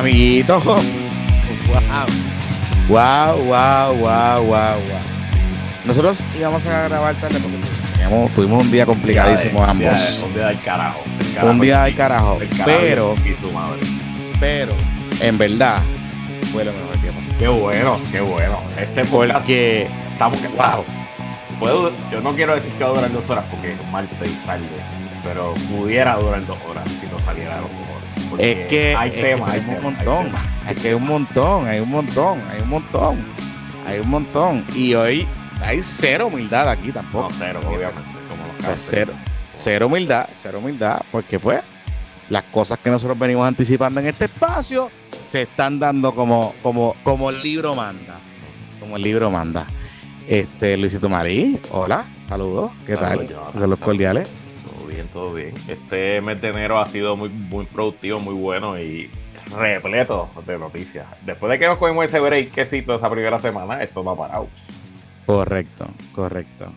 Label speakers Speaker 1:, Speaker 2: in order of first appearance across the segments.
Speaker 1: Amiguito. Wow. Wow, wow, wow, wow, wow. Nosotros íbamos a grabar tarde porque teníamos- tuvimos un día complicadísimo
Speaker 2: Un día de-
Speaker 1: ambos.
Speaker 2: Un día del carajo. del
Speaker 1: Un día del carajo.
Speaker 2: del carajo
Speaker 1: Pero, pero, en verdad, fue lo mejor que
Speaker 2: Qué bueno, qué bueno. Este
Speaker 1: Porque,
Speaker 2: estamos
Speaker 1: wow,
Speaker 2: Puedo, yo no quiero decir que va a durar dos horas porque es martes y tarde, pero pudiera durar dos horas si no saliera los cojones.
Speaker 1: Es que,
Speaker 2: hay temas, hay
Speaker 1: un
Speaker 2: hay
Speaker 1: montón. Es que hay un montón, hay un montón, hay un montón. Hay un montón. Y hoy hay cero humildad aquí tampoco.
Speaker 2: No, cero, obviamente. Como los cárteles.
Speaker 1: cero, cero humildad, cero humildad, porque pues las cosas que nosotros venimos anticipando en este espacio se están dando como, como, como el libro manda. Como el libro manda. Este, Luisito Marí, hola, saludos, ¿qué tal?
Speaker 2: Saludos, Jonathan.
Speaker 1: Saludos cordiales.
Speaker 2: Bien, todo bien. Este mes de enero ha sido muy, muy productivo, muy bueno y repleto de noticias. Después de que nos cogimos ese breakcito esa primera semana, esto no ha parado.
Speaker 1: Correcto, correcto.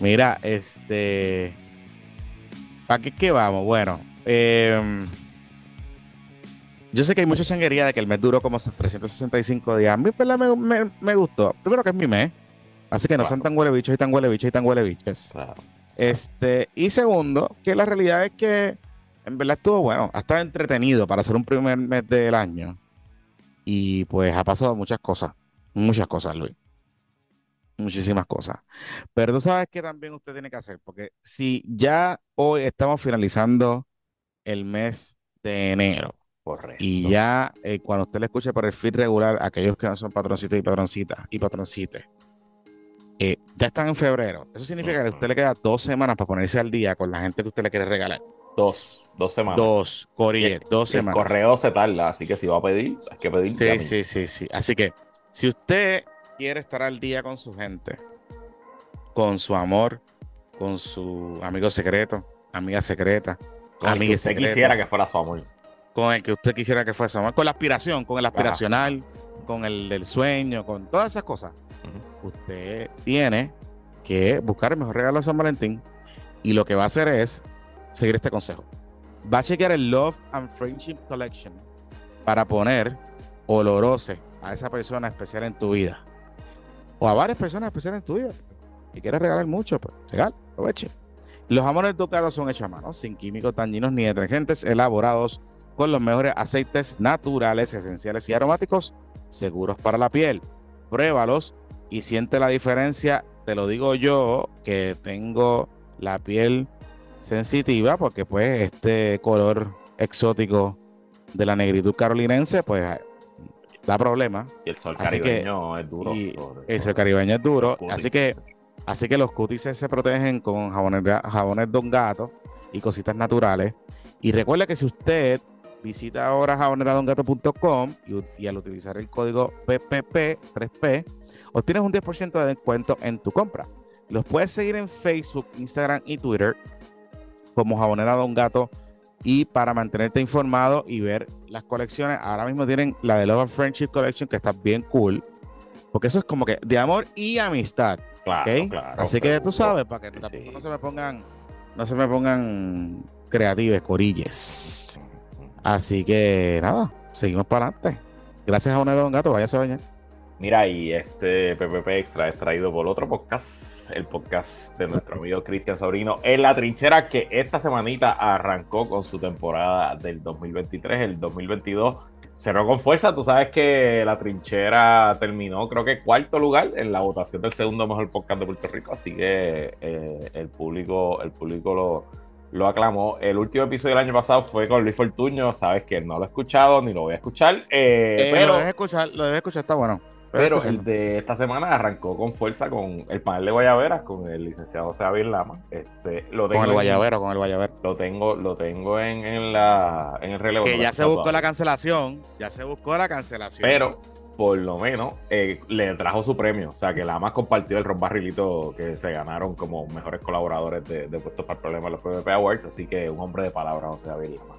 Speaker 1: Mira, este. ¿Para qué, qué vamos? Bueno, em, yo sé que hay mucha changuería de que el mes duró como 365 días. A mí, ¿verdad? Me, me- me gustó. Primero que es mi mes. Así que no
Speaker 2: Claro.
Speaker 1: sean tan huele bichos y tan huele bichos y tan huele bichos.
Speaker 2: Claro.
Speaker 1: Este, y segundo, que la realidad es que en verdad estuvo bueno, ha estado entretenido para ser un primer mes del año. Y pues ha pasado muchas cosas, muchas cosas, Luis. Muchísimas cosas. Pero tú sabes que también usted tiene que hacer, porque si ya hoy estamos finalizando el mes de enero
Speaker 2: Correcto.
Speaker 1: y ya eh, cuando usted le escuche por el feed regular, aquellos que no son patroncitos y patroncitas y patroncites, eh, ya están en febrero. Eso significa que a usted le queda dos semanas para ponerse al día con la gente que usted le quiere regalar.
Speaker 2: Dos, dos semanas.
Speaker 1: Dos, Corille,
Speaker 2: el-
Speaker 1: dos
Speaker 2: el
Speaker 1: semanas.
Speaker 2: correo se tarda, así que si va a pedir, hay que pedir.
Speaker 1: Sí, sí, sí, sí. Así que si usted quiere estar al día con su gente, con su amor, con su amigo secreto, amiga secreta,
Speaker 2: Con el que usted
Speaker 1: secreta,
Speaker 2: quisiera que fuera su amor.
Speaker 1: con el que usted quisiera que fuese amor, con la aspiración, con el aspiracional, con el del sueño, con todas esas cosas, usted tiene que buscar el mejor regalo de San Valentín y lo que va a hacer es seguir este consejo. Va a chequear el Love and Friendship Collection para poner olorose a esa persona especial en tu vida o a varias personas especiales en tu vida. Si quieres regalar mucho, pues regala, aproveche. Los jamones ducados son hechos a mano, sin químicos dañinos ni detergentes, elaborados con los mejores aceites naturales, esenciales y aromáticos, seguros para la piel. Pruébalos y siente la diferencia. Te lo digo yo, que tengo la piel sensitiva, porque pues este color exótico de la negritud carolinense, pues da problema.
Speaker 2: Y el sol
Speaker 1: Así que-
Speaker 2: caribeño es duro.
Speaker 1: y
Speaker 2: sobre
Speaker 1: Ese
Speaker 2: todo.
Speaker 1: caribeño es duro. Así que, así que los cutices se protegen con jabones, de- jabones Don Gato y cositas naturales. Y recuerda que si usted visita ahora jaboneradongato.com y, y al utilizar el código PPP3P, obtienes un 10% de descuento en tu compra. Los puedes seguir en Facebook, Instagram y Twitter como Jabonera Don Gato. Y para mantenerte informado y ver las colecciones, ahora mismo tienen la de Love and Friendship Collection, que está bien cool. Porque eso es como que de amor y amistad.
Speaker 2: Claro,
Speaker 1: Así que tú sabes, para que
Speaker 2: Sí,
Speaker 1: no se me pongan, no se me pongan creativos, corilles. Así que nada, seguimos para adelante. Gracias a un Don Gato, váyase a bañar.
Speaker 2: Mira, y este PPP Extra es traído por otro podcast, el podcast de nuestro amigo Cristian Sobrino, en la trinchera que esta semanita arrancó con su temporada del 2023, el 2022 cerró con fuerza. Tú sabes que la trinchera terminó, creo que cuarto lugar en la votación del segundo mejor podcast de Puerto Rico, así que eh, el público, el público lo, lo aclamó. El último episodio del año pasado fue con Luis Fortuño, sabes que no lo he escuchado ni lo voy a escuchar, eh,
Speaker 1: Eh,
Speaker 2: pero
Speaker 1: Lo debes escuchar, lo debes escuchar, está bueno.
Speaker 2: Pero el de esta semana arrancó con fuerza con el panel de Guayaberas, con el licenciado José David Lama. Este, lo tengo
Speaker 1: Con el
Speaker 2: en-
Speaker 1: guayabero, con el guayabero.
Speaker 2: Lo tengo, lo tengo en, en la, en el relevo.
Speaker 1: Que ya se buscó
Speaker 2: todavía.
Speaker 1: la cancelación, ya se buscó la cancelación.
Speaker 2: Pero, por lo menos, eh, le trajo su premio. O sea, que Lama compartió el ron barrilito que se ganaron como mejores colaboradores de, de Puestos para el Problema en los PvP Awards. Así que un hombre de palabra, José David Lama.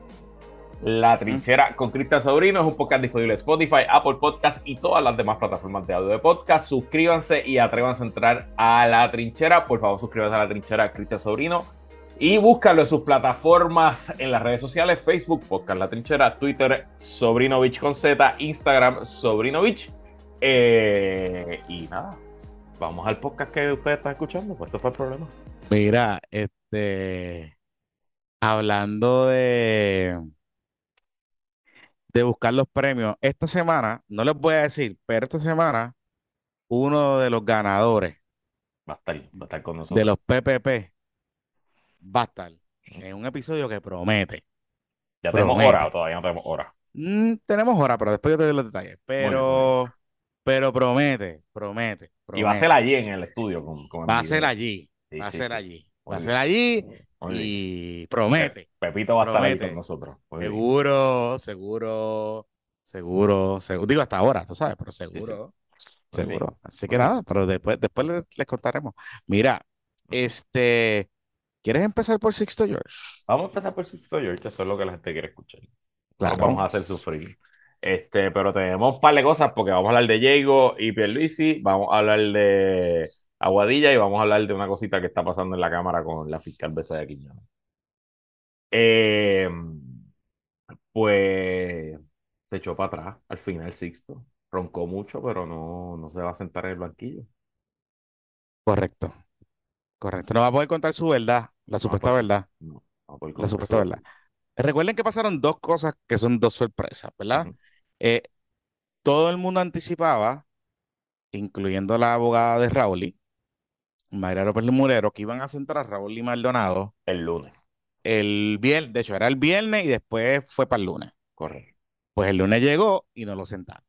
Speaker 2: La Trinchera con Cristian Sobrino es un podcast disponible en Spotify, Apple Podcast y todas las demás plataformas de audio de podcast. Suscríbanse y atrévanse a entrar a La Trinchera. Por favor, suscríbanse a La Trinchera Cristian Sobrino. Y búscalo en sus plataformas en las redes sociales, Facebook, Podcast La Trinchera, Twitter, Sobrinovich con Z, Instagram, Sobrinovich. Eh, y nada, vamos al podcast que ustedes están escuchando, pues esto fue el problema.
Speaker 1: Mira, este, hablando de, de buscar los premios, esta semana, no les voy a decir, pero esta semana, uno de los ganadores
Speaker 2: va a estar, va a estar con nosotros.
Speaker 1: de los PPP va a estar en un episodio que promete.
Speaker 2: Ya tenemos hora todavía no tenemos hora.
Speaker 1: Mm, tenemos hora, pero después yo te doy los detalles. Pero, pero promete, promete,
Speaker 2: Y va a ser allí en el estudio. Con, con el
Speaker 1: Va a ser allí,
Speaker 2: Sí,
Speaker 1: va a
Speaker 2: sí,
Speaker 1: ser
Speaker 2: sí.
Speaker 1: allí, va a ser allí y promete.
Speaker 2: Pepito va a estar ahí con nosotros.
Speaker 1: Seguro, seguro, seguro, seguro. Digo hasta ahora, tú sabes, pero seguro, seguro. Así que nada, pero después, después les, les contaremos. Mira, este, ¿quieres empezar por Sixto George?
Speaker 2: Vamos a empezar por Sixto George, eso es lo que la gente quiere escuchar.
Speaker 1: Claro.
Speaker 2: vamos a hacer sufrir. Este, pero tenemos un par de cosas porque vamos a hablar de Diego y Pierluisi, vamos a hablar de Aguadilla y vamos a hablar de una cosita que está pasando en la Cámara con la fiscal Becerra Quiñones. Eh, pues se echó para atrás al final Sixto. Roncó mucho, pero no, no se va a sentar en el banquillo.
Speaker 1: Correcto, correcto. No va a poder contar su verdad, la supuesta
Speaker 2: pues,
Speaker 1: verdad,
Speaker 2: No, no por
Speaker 1: la supuesta verdad. Recuerden que pasaron dos cosas que son dos sorpresas, ¿verdad? Eh, todo el mundo anticipaba, incluyendo la abogada de Raúl, Mayra López Murero, que iban a sentar a Raúl y Maldonado
Speaker 2: El lunes,
Speaker 1: el viernes, de hecho era el viernes y después fue para el lunes.
Speaker 2: correcto.
Speaker 1: Pues el lunes llegó y no lo sentaron.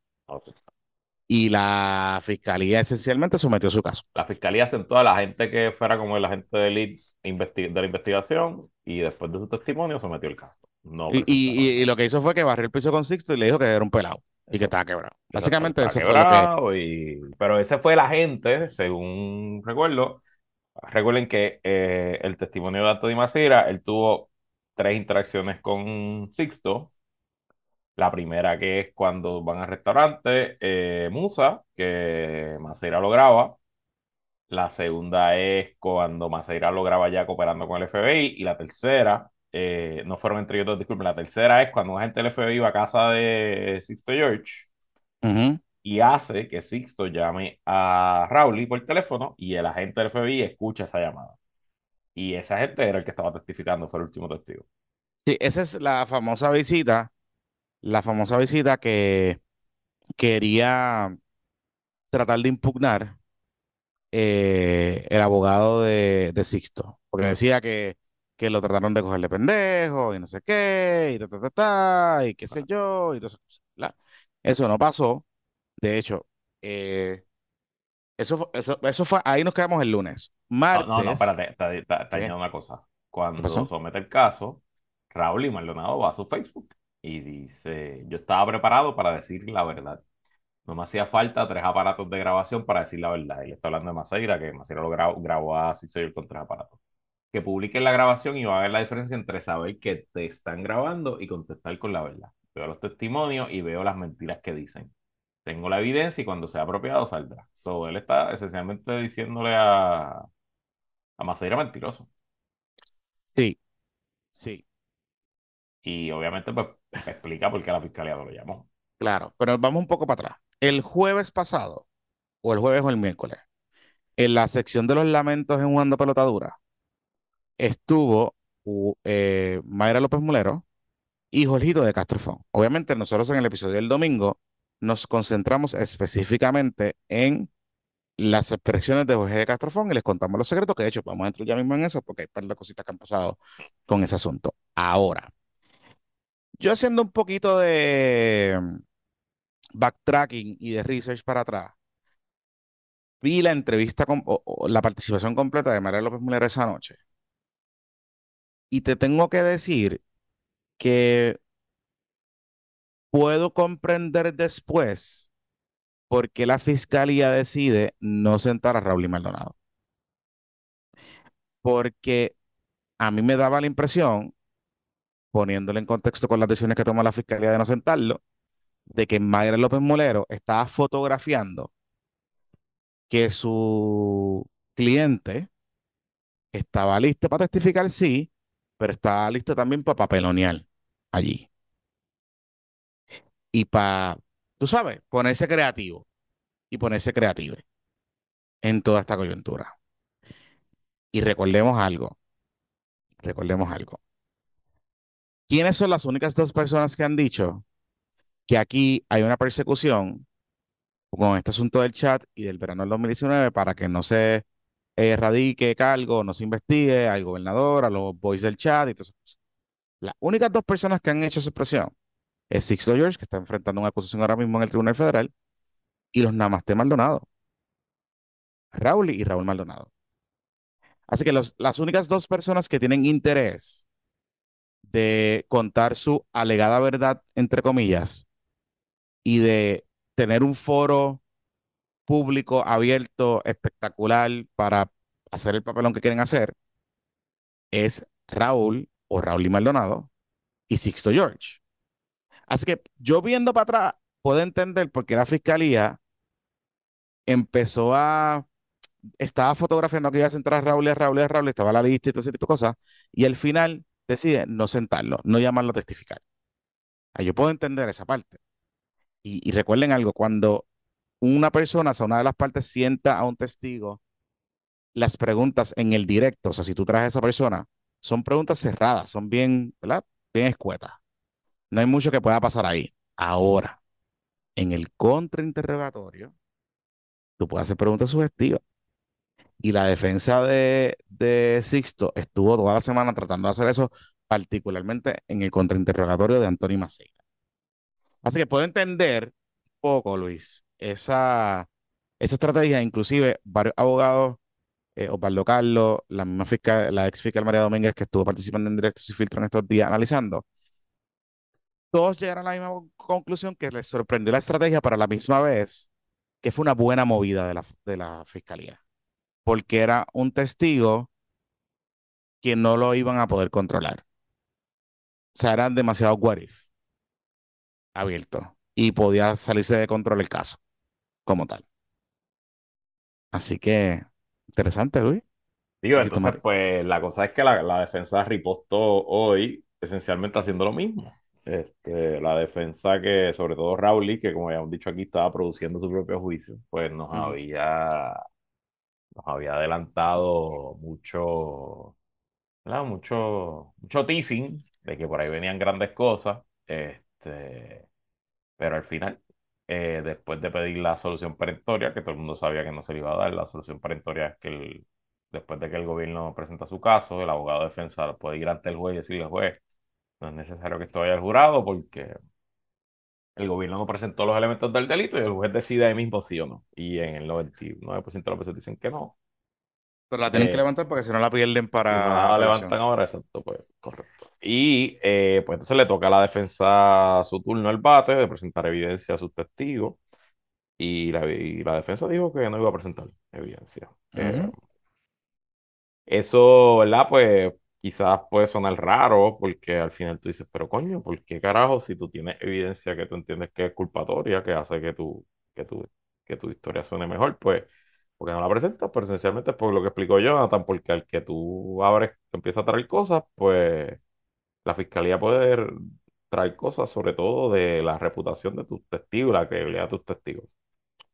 Speaker 1: Y la fiscalía esencialmente sometió su caso.
Speaker 2: La fiscalía sentó a la gente que fuera como el agente de, de la investigación y después de su testimonio sometió el caso. No
Speaker 1: Y, y- lo que hizo fue que barrió el piso con Sixto y le dijo que era un pelado y que estaba quebrado. Básicamente eso fue lo que...
Speaker 2: quebrado y- Pero ese fue el agente, según recuerdo. Recuerden que eh, el testimonio de Anthony Macira, él tuvo tres interacciones con Sixto. La primera que es cuando van al restaurante eh, Musa, que Macira lo graba. La segunda es cuando Maceira lo graba ya cooperando con el FBI. Y la tercera, eh, no fueron entre ellos dos, disculpen. La tercera es cuando un agente del FBI va a casa de Sixto George y hace que Sixto llame a Rowley por teléfono y el agente del FBI escucha esa llamada. Y ese agente era el que estaba testificando, fue el último testigo.
Speaker 1: Sí, esa es la famosa visita, la famosa visita que quería tratar de impugnar eh, el abogado de, de Sixto, porque decía que, que lo trataron de cogerle pendejo y no sé qué, y ta, ta, ta, ta, y qué sé yo, y todas esas cosas, ¿verdad? Eso no pasó. De hecho, eh, eso, eso, eso fue, ahí nos quedamos el lunes.
Speaker 2: No,
Speaker 1: Martes.
Speaker 2: no, no, espérate, está, está, está añadiendo una cosa.
Speaker 1: ¿Qué
Speaker 2: Cuando somete el caso, Raúl y Maldonado va a su Facebook y dice, yo estaba preparado para decir la verdad. No me hacía falta tres aparatos de grabación para decir la verdad. Él está hablando de Maceira, que Maceira lo grabó, grabó a Sixto con tres aparatos. Que publiquen la grabación y va a ver la diferencia entre saber que te están grabando y contestar con la verdad. Veo los testimonios y veo las mentiras que dicen. Tengo la evidencia y cuando sea apropiado saldrá. So, él está esencialmente diciéndole a, a Maceira mentiroso.
Speaker 1: Sí, sí,
Speaker 2: Y obviamente pues explica por qué la fiscalía no lo llamó.
Speaker 1: claro, pero vamos un poco para atrás. El jueves pasado, o el jueves o el miércoles, en la sección de los lamentos en Jugando Pelotadura, estuvo eh, Mayra López Mulero y Jorgito de Castrofón. Obviamente nosotros en el episodio del domingo nos concentramos específicamente en las expresiones de Jorge de Castrofón y les contamos los secretos, que de hecho vamos a entrar ya mismo en eso porque hay par de cositas que han pasado con ese asunto. Ahora, yo haciendo un poquito de mm, backtracking y de research para atrás, vi la entrevista con, o, o la participación completa de María López Mulero esa noche. Y te tengo que decir que puedo comprender después por qué la fiscalía decide no sentar a Raúl y Maldonado. Porque a mí me daba la impresión, poniéndolo en contexto con las decisiones que toma la fiscalía de no sentarlo, de que Mayra López Molero estaba fotografiando que su cliente estaba listo para testificar, sí, pero estaba listo también para papelonear allí. Y para, tú sabes, ponerse creativo y ponerse creativo en toda esta coyuntura. Y recordemos algo, recordemos algo. ¿Quiénes son las únicas dos personas que han dicho que aquí hay una persecución con este asunto del chat y del verano del 2019 para que no se erradique cargo, no se investigue al gobernador, a los boys del chat y todo eso. Las únicas dos personas que han hecho esa expresión es Sixto George, que está enfrentando una acusación ahora mismo en el Tribunal Federal, y los Namaste Maldonado. Raúl y Raúl Maldonado. Así que las únicas dos personas que tienen interés de contar su alegada verdad, entre comillas, y de tener un foro público abierto, espectacular, para hacer el papelón que quieren hacer, es Raúl o Raúl y Maldonado y Sixto George. Así que yo viendo para atrás, puedo entender por qué la fiscalía empezó a. Estaba fotografiando que iba a sentar a Raúl y a Raúl y a Raúl, estaba la lista y todo ese tipo de cosas, y al final decide no sentarlo, no llamarlo a testificar. Ah, yo puedo entender esa parte. Y, recuerden algo, cuando una persona, o sea, una de las partes sienta a un testigo, las preguntas en el directo, o sea, si tú traes a esa persona, son preguntas cerradas, son bien, ¿verdad? Bien escuetas. No hay mucho que pueda pasar ahí. Ahora, en el contrainterrogatorio, tú puedes hacer preguntas sugestivas. Y la defensa de, de Sixto estuvo toda la semana tratando de hacer eso, particularmente en el contrainterrogatorio de Antonio Maceira. Así que puedo entender poco, Luis, esa, esa estrategia. Inclusive, varios abogados, eh, Osvaldo Carlos, la misma fiscal, la ex fiscal María Domínguez, que estuvo participando en directo y filtro en estos días analizando, todos llegaron a la misma conclusión que les sorprendió la estrategia, para la misma vez que fue una buena movida de la, de la fiscalía, porque era un testigo que no lo iban a poder controlar. O sea, eran demasiado what if abierto y podía salirse de control el caso como tal. Así que, interesante, Luis.
Speaker 2: Digo, entonces, pues la cosa es que la, la defensa ripostó hoy esencialmente haciendo lo mismo. Este, la defensa que, sobre todo Raúl, que como habíamos dicho aquí, estaba produciendo su propio juicio, pues nos había nos había adelantado mucho, mucho, mucho teasing de que por ahí venían grandes cosas. Este, pero al final, eh, después de pedir la solución perentoria, que todo el mundo sabía que no se le iba a dar, la solución perentoria es que el, después de que el gobierno presenta su caso, el abogado de defensa puede ir ante el juez y decirle, juez, no es necesario que esto vaya al jurado porque el gobierno no presentó los elementos del delito y el juez decide ahí mismo sí o no. Y en el 99% de las veces dicen que no.
Speaker 1: Pero la tienen que eh, levantar porque si no la pierden para.
Speaker 2: Si no la levantan ahora, exacto, pues correcto. Y eh, pues entonces le toca a la defensa su turno al bate de presentar evidencia a sus testigos. Y la, la defensa dijo que no iba a presentar evidencia. Eh, eso, ¿verdad? Pues quizás puede sonar raro porque al final tú dices, pero coño, ¿por qué carajo si tú tienes evidencia que tú entiendes que es culpatoria, que hace que tu, que tu, que tu historia suene mejor? Pues, porque no la presentas? Pero esencialmente es por lo que explicó Jonathan, porque al que tú abres, empieza a traer cosas, pues la fiscalía puede traer cosas sobre todo de la reputación de tus testigos, la credibilidad de tus testigos.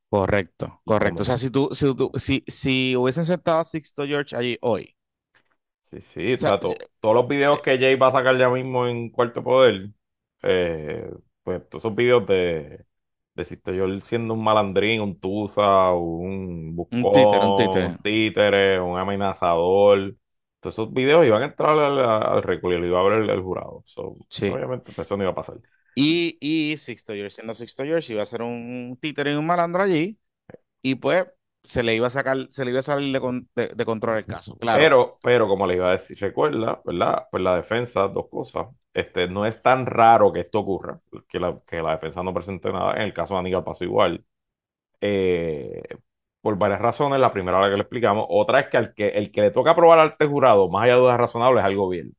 Speaker 1: Correcto, correcto. O sea, si tú, si, tú, si, si hubiesen sentado a Sixto George allí hoy,
Speaker 2: Sí, sí, o sea, todos los videos que Jay va a sacar ya mismo en Cuarto Poder, eh, pues todos esos videos de, de yo siendo un malandrín, un tusa, un buscón, un títere, un títere, un, títere, un amenazador. Todos esos videos iban a entrar al, al récord y lo iba a ver el, jurado. sí. Obviamente, eso no iba a pasar.
Speaker 1: Y, y Sixto George, siendo Sixto George, iba a ser un títere y un malandro allí. Y pues se le iba a sacar, se le iba a salir de, control el caso. Claro.
Speaker 2: Pero, pero como le iba a decir, recuerda, ¿verdad? Pues la defensa, dos cosas. Este, no es tan raro que esto ocurra, que la, que la defensa no presente nada. En el caso de Aníbal pasó igual. Eh, por varias razones. La primera la que le explicamos. Otra es que, al que el que le toca aprobar al jurado, más allá de dudas razonables, es al gobierno.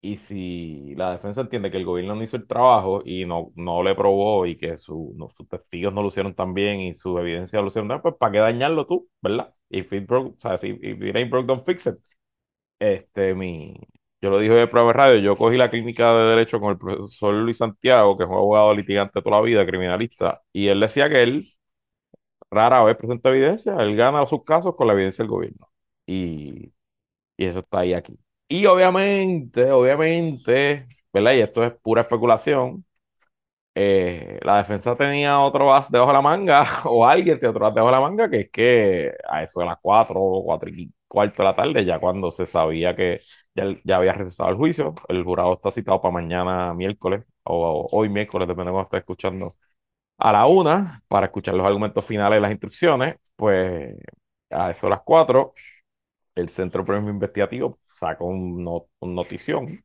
Speaker 2: Y si la defensa entiende que el gobierno no hizo el trabajo y no, no le probó y que sus testigos no lo hicieron tan bien y su evidencia lo hicieron tan bien, pues ¿para qué dañarlo tú, verdad? if it o sea, if, if it ain't don't fix it. Este, mi, yo lo dije de prueba de radio, yo cogí la clínica de derecho con el profesor Luis Santiago, que es un abogado litigante toda la vida, criminalista, y él decía que él rara vez presenta evidencia, él gana sus casos con la evidencia del gobierno. Y, y eso está ahí aquí. Y obviamente, obviamente, ¿verdad? Y esto es pura especulación. eh, la defensa tenía otro as debajo de la manga, o alguien tenía otro as debajo de la manga, que es que a eso de las 4 o 4 y cuarto de la tarde, ya cuando se sabía que ya, ya había recesado el juicio, el jurado está citado para mañana miércoles, o, o hoy miércoles, depende de cómo esté escuchando, a la una, para escuchar los argumentos finales y las instrucciones, pues a eso de las 4 el Centro Premio Investigativo sacó un, no- un notición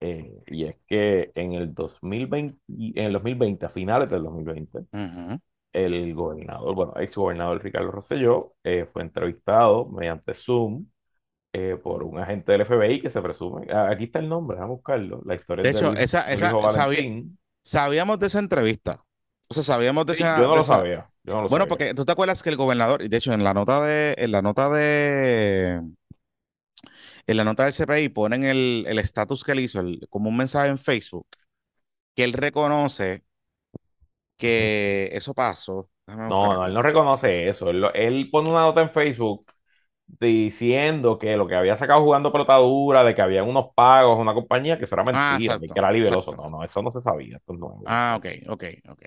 Speaker 2: eh, y es que en el 2020, en el 2020, a finales del 2020,
Speaker 1: Ujú.
Speaker 2: el gobernador, bueno, ex gobernador Ricardo Rosselló, eh, fue entrevistado mediante Zoom eh, por un agente del FBI que se presume, ah, aquí está el nombre, déjame buscarlo, la historia
Speaker 1: De hecho, esa,
Speaker 2: del
Speaker 1: esa,
Speaker 2: hijo
Speaker 1: sabía- sabíamos de esa entrevista. O sea, sabíamos de
Speaker 2: Sí,
Speaker 1: esa.
Speaker 2: yo no lo
Speaker 1: esa-
Speaker 2: sabía, yo no lo
Speaker 1: Bueno,
Speaker 2: sabía.
Speaker 1: porque tú te acuerdas que el gobernador, y de hecho, en la nota de, en la nota de, en la nota del CPI ponen el el estatus que él hizo, el- como un mensaje en Facebook, que él reconoce que eso pasó.
Speaker 2: No, no, él no reconoce eso. Él, él pone una nota en Facebook diciendo que lo que había sacado jugando pelotadura, de que había unos pagos, una compañía, que eso era
Speaker 1: Ah,
Speaker 2: mentira,
Speaker 1: exacto,
Speaker 2: que era libeloso.
Speaker 1: exacto.
Speaker 2: No, no, eso no se sabía. Esto es nuevo.
Speaker 1: Ah, ok, ok, ok.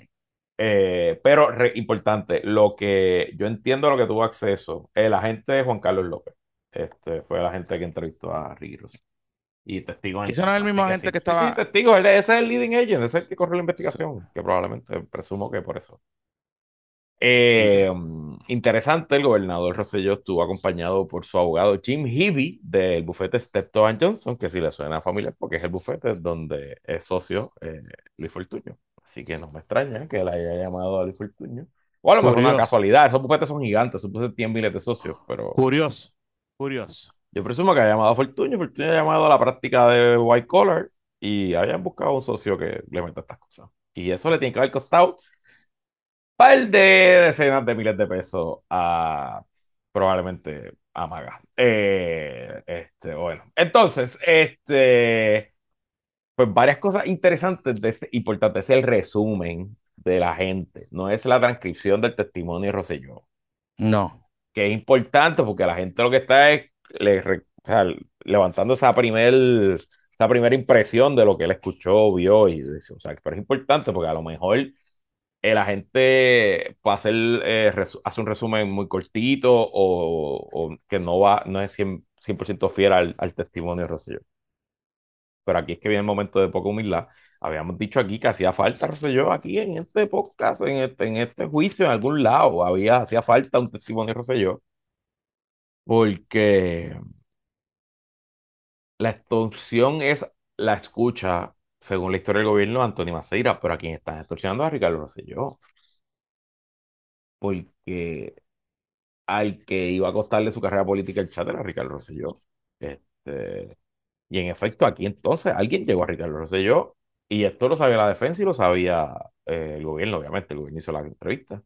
Speaker 2: Eh, pero re- importante, lo que yo entiendo lo que tuvo acceso, el agente Juan Carlos López, este fue el agente que entrevistó a Rosselló. Y testigo
Speaker 1: Ese no es el mismo agente
Speaker 2: sí.
Speaker 1: que
Speaker 2: Sí, sí,
Speaker 1: estaba-
Speaker 2: testigo, ese es el leading agent, ese es el que corrió la investigación, que probablemente presumo que por eso. Eh, interesante, el gobernador Rosselló estuvo acompañado por su abogado Jim Heavy del bufete Steptoe Johnson, que si le suena familiar, porque es el bufete donde es socio eh, Luis Fortuño. Así que no me extraña que él haya llamado a Luis Fortuño. O a lo mejor una casualidad, esos bufetes son gigantes, esos bufetes tienen miles de socios, pero
Speaker 1: Curioso, curioso.
Speaker 2: yo presumo que haya llamado a Fortuño, Fortuño ha llamado a la práctica de white collar y hayan buscado un socio que le meta estas cosas. Y eso le tiene que haber costado par de decenas de miles de pesos a probablemente a Maga. Eh, este, bueno, entonces, este, pues varias cosas interesantes de este, importantes. Es el resumen de la gente, no es la transcripción del testimonio de Rosselló
Speaker 1: No.
Speaker 2: que es importante porque la gente lo que está es le o sea, levantando esa, primer, esa primera impresión de lo que él escuchó, vio y dice, o sea, pero es importante porque a lo mejor eh, la gente hacer, eh, hace un resumen muy cortito o, o que no va, no es 100%, 100 fiel al, al testimonio de Rosselló. Pero aquí es que viene el momento de poca humildad. Habíamos dicho aquí que hacía falta Rosselló aquí en este podcast, en este, en este juicio, en algún lado, había, hacía falta un testimonio de Rosselló. Porque la extorsión es la escucha, según la historia del gobierno, de Antonio Maceira, pero a quien están extorsionando es a Ricardo Rosselló. Porque al que iba a costarle su carrera política el chat era Ricardo Rosselló. Este, y en efecto, aquí entonces alguien llegó a Ricardo Rosselló y esto lo sabía la defensa y lo sabía eh, el gobierno, obviamente, el gobierno hizo la entrevista.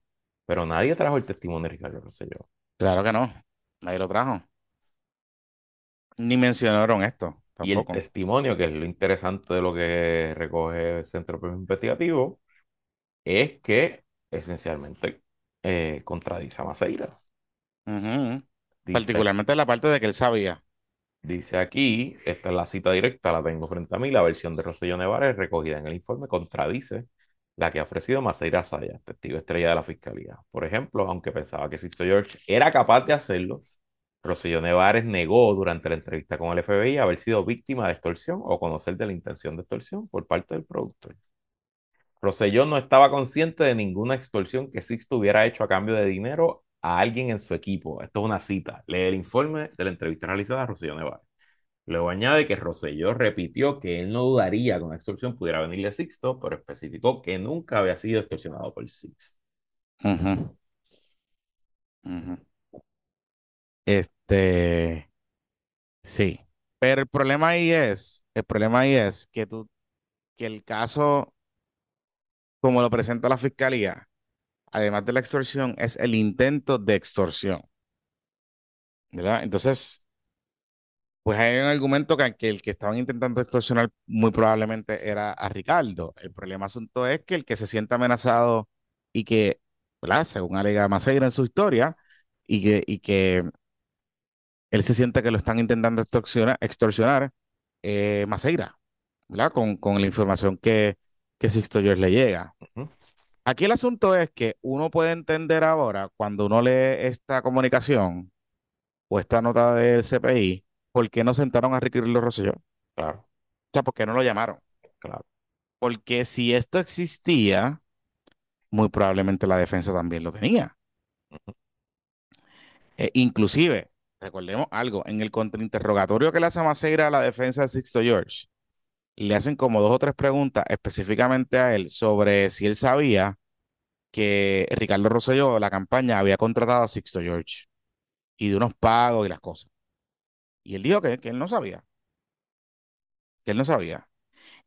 Speaker 2: Pero nadie trajo el testimonio de Ricardo Rosselló.
Speaker 1: Claro que no. Nadie lo trajo. Ni mencionaron esto.
Speaker 2: Y el
Speaker 1: Tampoco.
Speaker 2: testimonio, que es lo interesante de lo que recoge el Centro Premio Investigativo, es que esencialmente eh, contradice a Maceira.
Speaker 1: Ujú.
Speaker 2: Dice,
Speaker 1: Particularmente la parte de que él sabía.
Speaker 2: Dice aquí, esta es la cita directa, la tengo frente a mí, la versión de Rosselló Nevares recogida en el informe contradice la que ha ofrecido Maceira Saya, testigo estrella de la Fiscalía. Por ejemplo, aunque pensaba que Sisto George era capaz de hacerlo, Rosselló Nevares negó durante la entrevista con el FBI haber sido víctima de extorsión o conocer de la intención de extorsión por parte del productor. Rosselló no estaba consciente de ninguna extorsión que Sixto hubiera hecho a cambio de dinero a alguien en su equipo. Esto es una cita. Lee el informe de la entrevista realizada a Rosselló Nevares. Luego añade que Rosselló repitió que él no dudaría que una extorsión pudiera venirle a Sixto, pero especificó que nunca había sido extorsionado por Sixto.
Speaker 1: Este, sí. Pero el problema ahí es, el problema ahí es que tú, que el caso, como lo presenta la fiscalía, además de la extorsión, es el intento de extorsión. ¿verdad? Entonces, pues hay un argumento que, el que estaban intentando extorsionar muy probablemente era a Ricardo. El problema asunto es que el que se siente amenazado y que, ¿verdad? Según alega Maceira en su historia, y que, y que él se siente que lo están intentando extorsionar, extorsionar eh, Maceira, ¿verdad? Con, con la información que, que Sixto George le llega. Aquí el asunto es que uno puede entender ahora, cuando uno lee esta comunicación o esta nota del CPI, por qué no sentaron a Ricky Carlos Rosselló.
Speaker 2: Claro.
Speaker 1: O sea, ¿por qué no lo llamaron?
Speaker 2: Claro.
Speaker 1: Porque si esto existía, muy probablemente la defensa también lo tenía. Eh, inclusive, recordemos algo, en el contrainterrogatorio que le hace Maceira a la defensa de Sixto George, le hacen como dos o tres preguntas específicamente a él sobre si él sabía que Ricardo Rosselló, la campaña, había contratado a Sixto George y de unos pagos y las cosas. Y él dijo que, que él no sabía. Que él no sabía.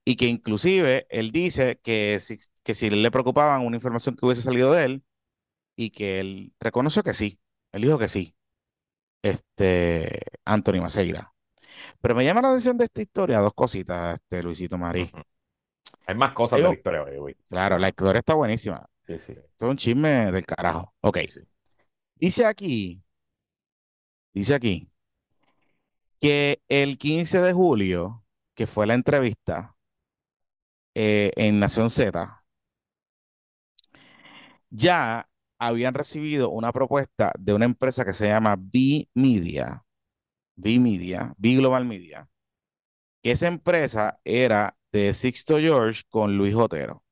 Speaker 1: Y que inclusive él dice que si, que si le preocupaban una información que hubiese salido de él y que él reconoció que sí. Él dijo que sí. Este, Anthony Maceira. Pero me llama la atención de esta historia dos cositas, este Luisito Marí.
Speaker 2: Hay más cosas de la historia, güey.
Speaker 1: Claro, la historia está buenísima.
Speaker 2: Sí, sí.
Speaker 1: Esto es un chisme del carajo. Ok. Dice aquí, dice aquí, que el 15 de julio, que fue la entrevista eh, en Nación Z, ya habían recibido una propuesta de una empresa que se llama B Media, B Media, B Global Media, que esa empresa era de Sixto George con Luis Otero.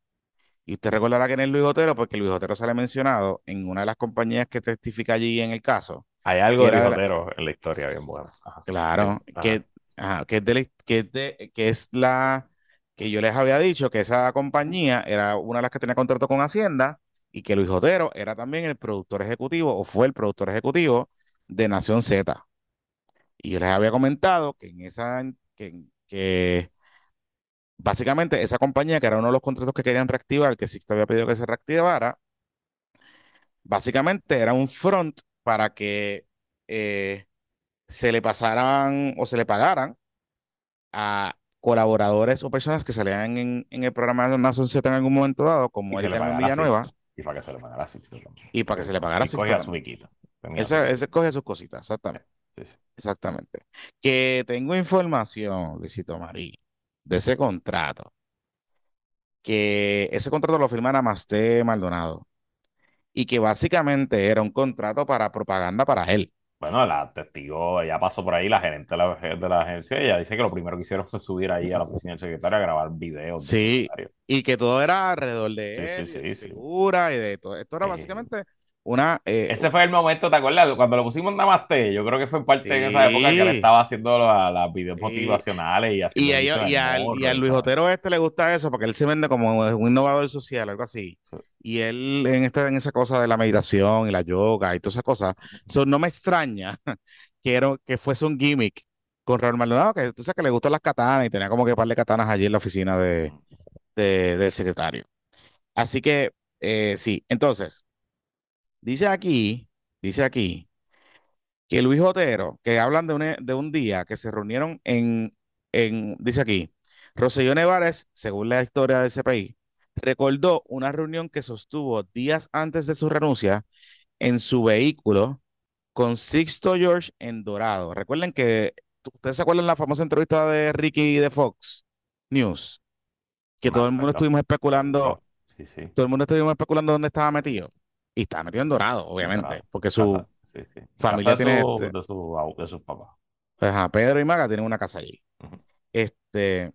Speaker 1: Y usted recordará que en el Luis Otero, porque Luis Otero sale mencionado en una de las compañías que testifica allí en el caso.
Speaker 2: Hay algo de Luis Otero en la historia bien buena.
Speaker 1: Claro, Que, que, es de que, es de, que es la que yo les había dicho que esa compañía era una de las que tenía contrato con Hacienda y que Luis Otero era también el productor ejecutivo o fue el productor ejecutivo de Nación Z. Y yo les había comentado que en esa, que, que básicamente esa compañía, que era uno de los contratos que querían reactivar, que Sixto había pedido que se reactivara, básicamente era un front para que eh, se le pasaran o se le pagaran a colaboradores o personas que salían en, en el programa de Nación Z en algún momento dado, como el Carmen Villanueva.
Speaker 2: Y para que se le pagara a Sixto
Speaker 1: Y para que se le pagara a Sixto.
Speaker 2: su
Speaker 1: ese, ese coge sus cositas, exactamente. Exactamente. Que tengo información, Luisito Marí, de ese contrato. Que ese contrato lo firmara Masté Maldonado. Y que básicamente era un contrato para propaganda para él.
Speaker 2: Bueno, la testigo, ella pasó por ahí, la gerente de la, de la agencia, ella dice que lo primero que hicieron fue subir ahí a la oficina del secretario a grabar videos.
Speaker 1: Sí, y que todo era alrededor de él, sí, sí, figura y de todo. Esto era básicamente una, eh,
Speaker 2: Ese fue el momento, ¿te acuerdas? Cuando lo pusimos en Namaste, yo creo que fue en parte de esa época que le estaba haciendo las videos motivacionales y así.
Speaker 1: Y, y, al, Luis Otero este le gusta eso porque él se vende como un innovador social, algo así. Y él en, esta, en esa cosa de la meditación y la yoga y todas esas cosas. eso no me extraña que, que fuese un gimmick con Raúl Maldonado, que tú sabes que le gustan las katanas y tenía como que un par de katanas allí en la oficina de, del secretario. Así que, eh, sí, entonces, Dice aquí, dice aquí, que Luis Otero, que hablan de un, de un día que se reunieron en, en, dice aquí, Roselló Nevares, según la historia del CPI, recordó una reunión que sostuvo días antes de su renuncia en su vehículo con Sixto George en Dorado. Recuerden que, ¿ustedes se acuerdan la famosa entrevista de Ricky de Fox News? Que todo el mundo estuvimos especulando, todo el mundo estuvimos especulando dónde estaba metido. Y está metido en dorado, obviamente, porque su familia tiene.
Speaker 2: Este de, su, de, sus papás.
Speaker 1: Ajá, Pedro y Maga tienen una casa allí. Este.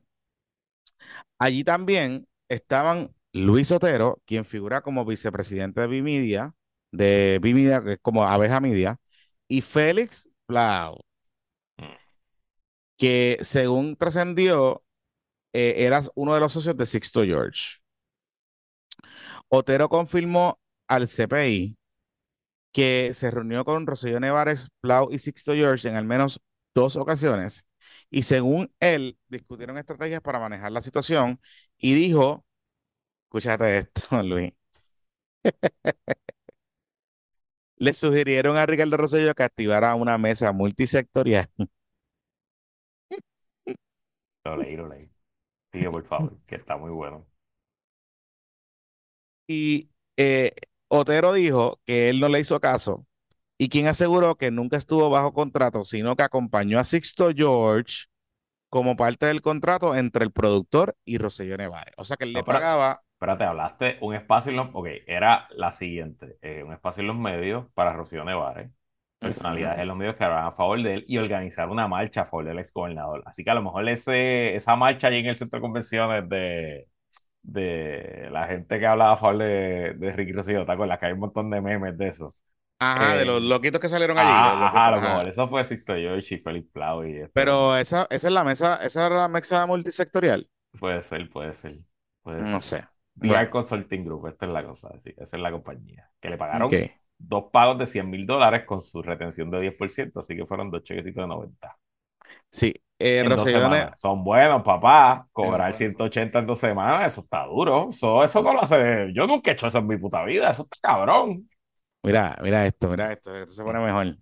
Speaker 1: Allí también estaban Luis Otero, quien figura como vicepresidente de Bimedia, de Bimedia, que es como Abeja Media, y Félix Blau, mm. que según trascendió, eh, era uno de los socios de Sixto George. Otero confirmó al CPI que se reunió con Rosselló Nevares, Plau y Sixto George en al menos dos ocasiones y según él discutieron estrategias para manejar la situación y dijo, escúchate esto, Luis. le sugirieron a Ricardo Rosselló que activara una mesa multisectorial.
Speaker 2: Lo leí, lo leí. Sigue, por favor, que está muy bueno.
Speaker 1: Y eh, Otero dijo que él no le hizo caso. Y quien aseguró que nunca estuvo bajo contrato, sino que acompañó a Sixto George como parte del contrato entre el productor y Rosselló Nevares. O sea que él le pagaba.
Speaker 2: Espérate, hablaste un espacio en los. Ok, era la siguiente: eh, un espacio en los medios para Rocío Nevares, personalidades en los medios que hablaban a favor de él y organizar una marcha a favor del ex gobernador. Así que a lo mejor ese, esa marcha allí en el centro de convenciones de, de la gente que hablaba a favor de, de Ricky Rosselló, ¿te acuerdas? Que hay un montón de memes de eso.
Speaker 1: Ajá, de los eh, loquitos que salieron allí.
Speaker 2: ajá, a lo mejor. Eso fue Sixto George y Felipe Plau. Y
Speaker 1: Pero esa, esa es la mesa, esa era la mesa multisectorial.
Speaker 2: Puede ser, puede ser.
Speaker 1: no sé.
Speaker 2: VR Consulting Group, esta es la cosa, sí, esa es la compañía. Que le pagaron dos pagos de 100 mil dólares con su retención de 10%, así que fueron dos chequecitos de 90.
Speaker 1: Sí,
Speaker 2: eh, Son buenos, papá. Cobrar 180 en dos semanas, eso está duro. Eso, eso no lo hace. Yo nunca he hecho eso en mi puta vida. Eso está cabrón.
Speaker 1: Mira, mira esto, mira esto, esto se pone mejor.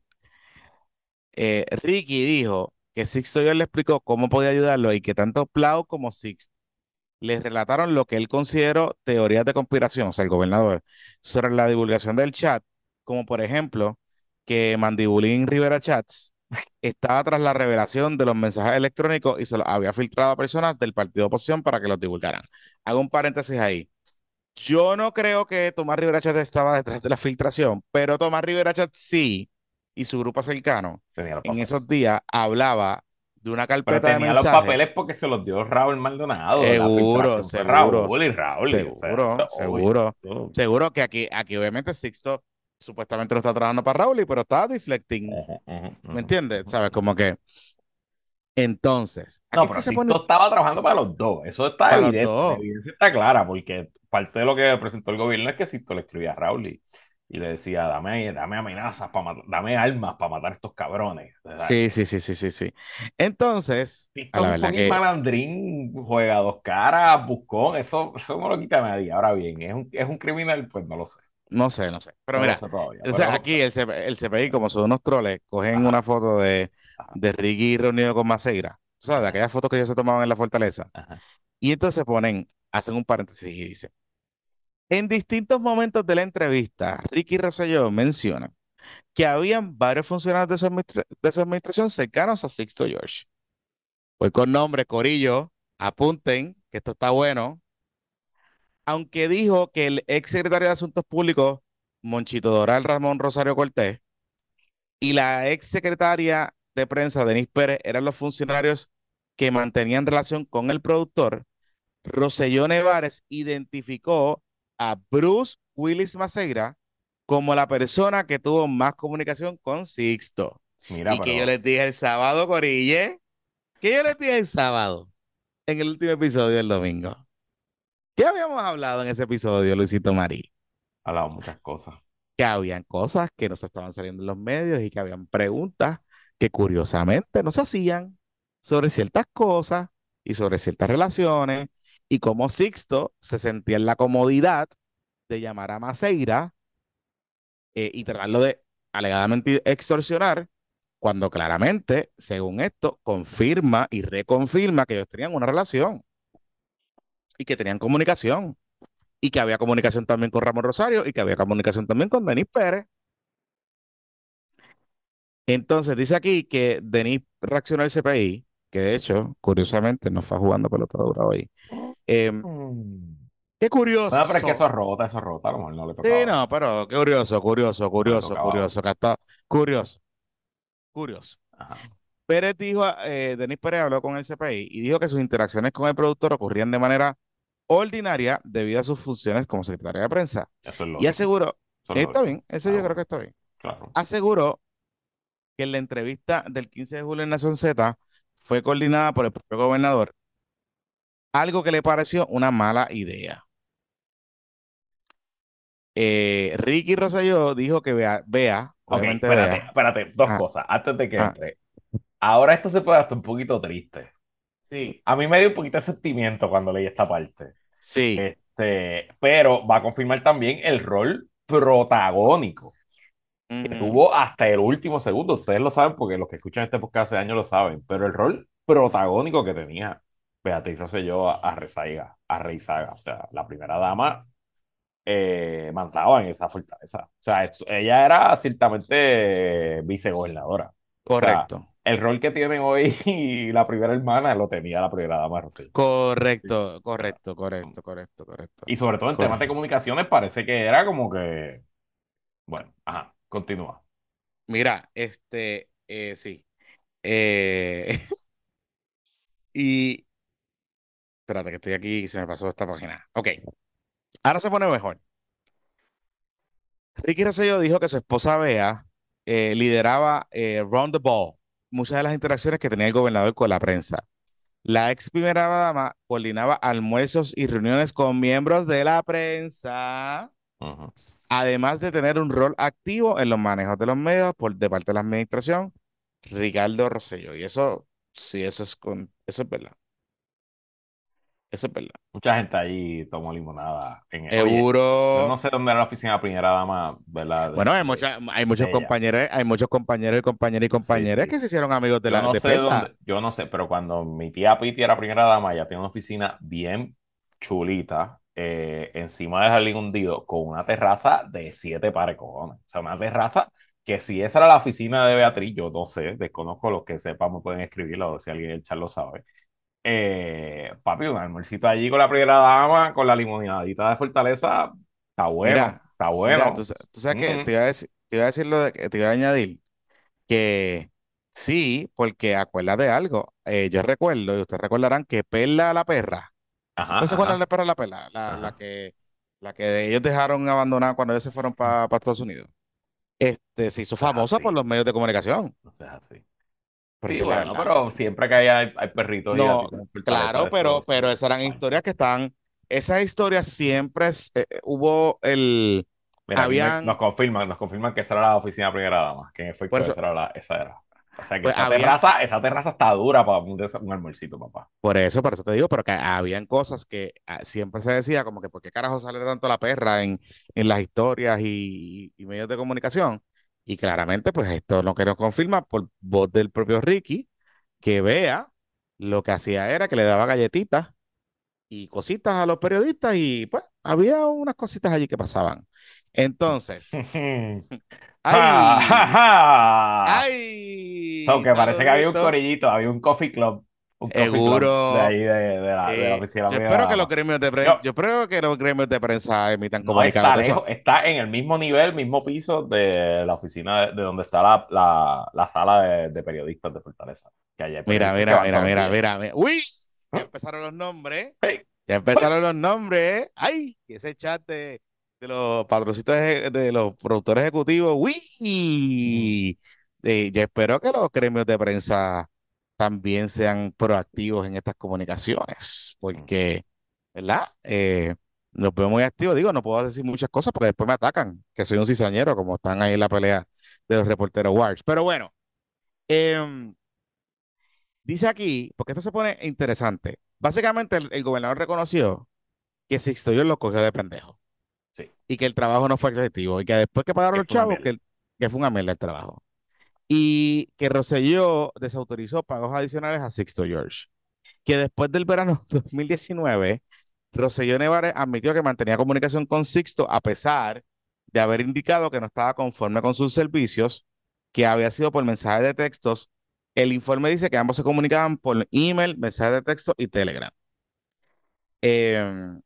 Speaker 1: Eh, Ricky dijo que Sixto yo le explicó cómo podía ayudarlo y que tanto Plau como Sixto le relataron lo que él consideró teorías de conspiración, o sea, el gobernador, sobre la divulgación del chat, como por ejemplo que Mandibulín Rivera Chats estaba tras la revelación de los mensajes electrónicos y se los había filtrado a personas del partido de oposición para que los divulgaran. Hago un paréntesis ahí. Yo no creo que Tomás Rivera Chat estaba detrás de la filtración, pero Tomás Rivera Chat sí, y su grupo cercano, en esos días hablaba de una carpeta
Speaker 2: pero
Speaker 1: tenía
Speaker 2: los papeles porque se los dio Raúl Maldonado.
Speaker 1: Seguro, seguro.
Speaker 2: Raúl y Raúl.
Speaker 1: Seguro, seguro. Seguro que aquí, aquí obviamente Sixto supuestamente lo está trabajando para Raúl, pero estaba deflecting. ¿Me entiendes? ¿Sabes? Como que entonces.
Speaker 2: No, pero Sixto estaba trabajando para los dos. Eso está evidente. La evidencia está clara, porque parte de lo que presentó el gobierno es que Sixto le escribía a Raúl y, le decía, dame, dame amenazas, para dame armas para matar a estos cabrones.
Speaker 1: Sí, sí, sí, sí, sí, sí. Entonces,
Speaker 2: Sixto a un malandrín, juega dos caras, buscón, eso, eso no lo quita nadie. Ahora bien, ¿es un, ¿es un criminal? Pues no lo sé.
Speaker 1: No sé, no sé. Pero mira, aquí el, el, CPI, como son unos troles, cogen una foto de, de Ricky reunido con Maceira. O sea, de aquellas fotos que ellos se tomaban en la fortaleza. Y entonces ponen, hacen un paréntesis y dicen, en distintos momentos de la entrevista, Ricky Rosselló menciona que habían varios funcionarios de su, de su administración cercanos a Sixto George. Pues con nombre, Corillo, apunten que esto está bueno aunque dijo que el ex secretario de Asuntos Públicos, Monchito Doral Ramón Rosario Cortés, y la ex secretaria de prensa, Denis Pérez, eran los funcionarios que mantenían relación con el productor, Roselló Nevares identificó a Bruce Willis Maceira como la persona que tuvo más comunicación con Sixto. y que yo les dije el sábado, Corille, que yo les dije el sábado, en el último episodio del domingo. ¿Qué habíamos hablado en ese episodio, Luisito Marí?
Speaker 2: Hablamos muchas cosas.
Speaker 1: Que habían cosas que no se estaban saliendo en los medios y que habían preguntas que curiosamente no se hacían sobre ciertas cosas y sobre ciertas relaciones y cómo Sixto se sentía en la comodidad de llamar a Maceira eh, y tratarlo de alegadamente extorsionar cuando claramente, según esto, confirma y reconfirma que ellos tenían una relación y que tenían comunicación. Y que había comunicación también con Ramón Rosario y que había comunicación también con Denis Pérez. Entonces dice aquí que Denis reaccionó al CPI, que de hecho, curiosamente, no fue jugando pelota dura hoy. Em, qué curioso.
Speaker 2: No, pero es que eso rota, eso rota, a lo mejor no le tocaba.
Speaker 1: Sí, no, pero qué curioso, curioso, curioso, curioso, que está curioso, curioso. Pérez dijo, eh, Denis Pérez habló con el CPI y dijo que sus interacciones con el productor ocurrían de manera ordinaria debido a sus funciones como secretaria de prensa. y aseguró, está bien, eso yo creo que está bien. Aseguró que la entrevista del 15 de julio en Nación Z fue coordinada por el propio gobernador, algo que le pareció una mala idea. Eh, Ricky Rosselló dijo que vea, vea,
Speaker 2: espérate, espérate, dos ah. cosas, antes de que ah. entre. Ahora esto se puede hasta un poquito triste.
Speaker 1: Sí.
Speaker 2: A mí me dio un poquito de sentimiento cuando leí esta parte.
Speaker 1: Sí.
Speaker 2: Este, pero va a confirmar también el rol protagónico que tuvo hasta el último segundo. Ustedes lo saben porque los que escuchan este podcast hace años lo saben, pero el rol protagónico que tenía Beatriz Rosselló a, a Rezaiga, a Reizaga, o sea, la primera dama eh, mandaba en esa fortaleza. O sea, ella era ciertamente vicegobernadora.
Speaker 1: Correcto.
Speaker 2: El rol que tienen hoy la primera hermana lo tenía la primera dama
Speaker 1: Rosselló. Correcto, correcto, correcto, correcto, correcto.
Speaker 2: Y sobre todo en temas de comunicaciones parece que era como que... Bueno, ajá, continúa.
Speaker 1: Mira, este, eh, sí. Eh... y... Espérate, que estoy aquí y se me pasó esta página. Ok. Ahora se pone mejor. Ricky Rosselló dijo que su esposa Bea eh, lideraba Round the Ball, muchas de las interacciones que tenía el gobernador con la prensa. La ex primera dama coordinaba almuerzos y reuniones con miembros de la prensa, además de tener un rol activo en los manejos de los medios por de parte de la administración, Ricardo Rosselló. Y eso, sí, eso es, con, eso es verdad. Eso es verdad.
Speaker 2: Mucha gente ahí tomó limonada.
Speaker 1: En Seguro.
Speaker 2: no sé dónde era la oficina de la primera dama, ¿verdad?
Speaker 1: Bueno, hay, mucha, hay muchos compañeros, hay muchos compañeros y compañeras y compañeras que se hicieron amigos de
Speaker 2: yo
Speaker 1: la
Speaker 2: no sé Yo no sé, pero cuando mi tía Piti era primera dama, ella tenía una oficina bien chulita, eh, encima del jardín hundido, con una terraza de siete pares cojones. O sea, una terraza que si esa era la oficina de Beatriz, yo no sé, desconozco los que sepan, me pueden escribirlo, si alguien el chat lo sabe eh, papi, un almuercito allí con la primera dama, con la limonadita de Fortaleza, está bueno, está bueno.
Speaker 1: tú, sabes que te iba a decir, te iba a decir lo de, te iba a añadir que sí, porque acuérdate algo, eh, yo recuerdo, y ustedes recordarán que Perla la perra, ¿no se acuerdan de Perla la perra? La, la, que, la que ellos dejaron abandonada cuando ellos se fueron para Estados Unidos. Este, se hizo famosa por los medios de comunicación.
Speaker 2: No sea así. Pero bueno, pero siempre que hay, hay, perritos.
Speaker 1: No, claro, pero, pero esas eran historias que están. Esas historias siempre eh, hubo el.
Speaker 2: habían... Nos confirman, nos confirman que esa era la oficina de primera dama. Que en efecto, esa, era la, esa era. O sea que pues esa, terraza, esa terraza está dura para un, un almuercito, papá.
Speaker 1: Por eso, por eso te digo, pero que habían cosas que ah, siempre se decía, como que por qué carajo sale tanto la perra en, en las historias y, y medios de comunicación. Y claramente, pues esto lo que nos confirma por voz del propio Ricky, que vea lo que hacía era que le daba galletitas y cositas a los periodistas y pues había unas cositas allí que pasaban. Entonces,
Speaker 2: ¡ay! ¡Ay! Aunque parece que había un corillito, había un coffee club
Speaker 1: Seguro.
Speaker 2: De ahí, de, la,
Speaker 1: de la eh, oficina. Yo espero, que los gremios de prensa, yo, espero que los gremios de prensa emitan no
Speaker 2: está, está en el mismo nivel, mismo piso de la oficina de, donde está la, la, la sala de, periodistas de Fortaleza.
Speaker 1: mira, mira, mira, mira, mira, mira, Uy, ya empezaron los nombres. Ya empezaron los nombres. Ay, ese chat de, de los patrocitos de, los productores ejecutivos. Uy. Eh, yo espero que los gremios de prensa también sean proactivos en estas comunicaciones, porque, ¿verdad? Eh, los veo muy activos. Digo, no puedo decir muchas cosas porque después me atacan, que soy un cizañero, como están ahí en la pelea de los reporteros Wars. Pero bueno, em, dice aquí, porque esto se pone interesante. Básicamente, el, gobernador reconoció que Sixto yo lo cogió de pendejo.
Speaker 2: Sí.
Speaker 1: Y que el trabajo no fue efectivo. Y que después que pagaron los chavos, que, que fue una mierda el trabajo y que Rosselló desautorizó pagos adicionales a Sixto George. Que después del verano 2019, Rosselló Nevares admitió que mantenía comunicación con Sixto a pesar de haber indicado que no estaba conforme con sus servicios, que había sido por mensajes de textos. El informe dice que ambos se comunicaban por email, mensajes de texto y Telegram. Em,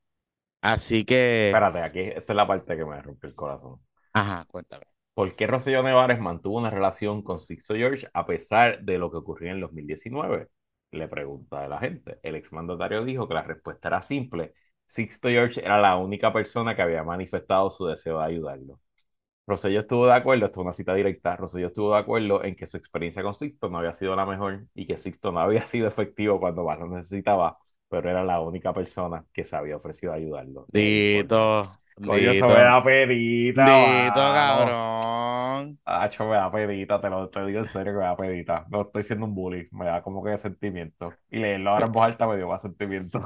Speaker 1: así que.
Speaker 2: Espérate, aquí esta es la parte que me rompe el corazón.
Speaker 1: Ajá, cuéntame.
Speaker 2: ¿Por qué Rosselló Nevares mantuvo una relación con Sixto George a pesar de lo que ocurrió en 2019? Le pregunta a la gente. El exmandatario dijo que la respuesta era simple. Sixto George era la única persona que había manifestado su deseo de ayudarlo. Rosselló estuvo de acuerdo, esto es una cita directa, Rosselló estuvo de acuerdo en que su experiencia con Sixto no había sido la mejor y que Sixto no había sido efectivo cuando más lo necesitaba, pero era la única persona que se había ofrecido a ayudarlo.
Speaker 1: Dito.
Speaker 2: Coño, eso me da pedita.
Speaker 1: Dito, cabrón.
Speaker 2: Hacho, me da pedita, te lo te digo en serio que me da pedita. No estoy siendo un bully, me da como que sentimiento. Y leerlo ahora en voz alta me dio más sentimiento.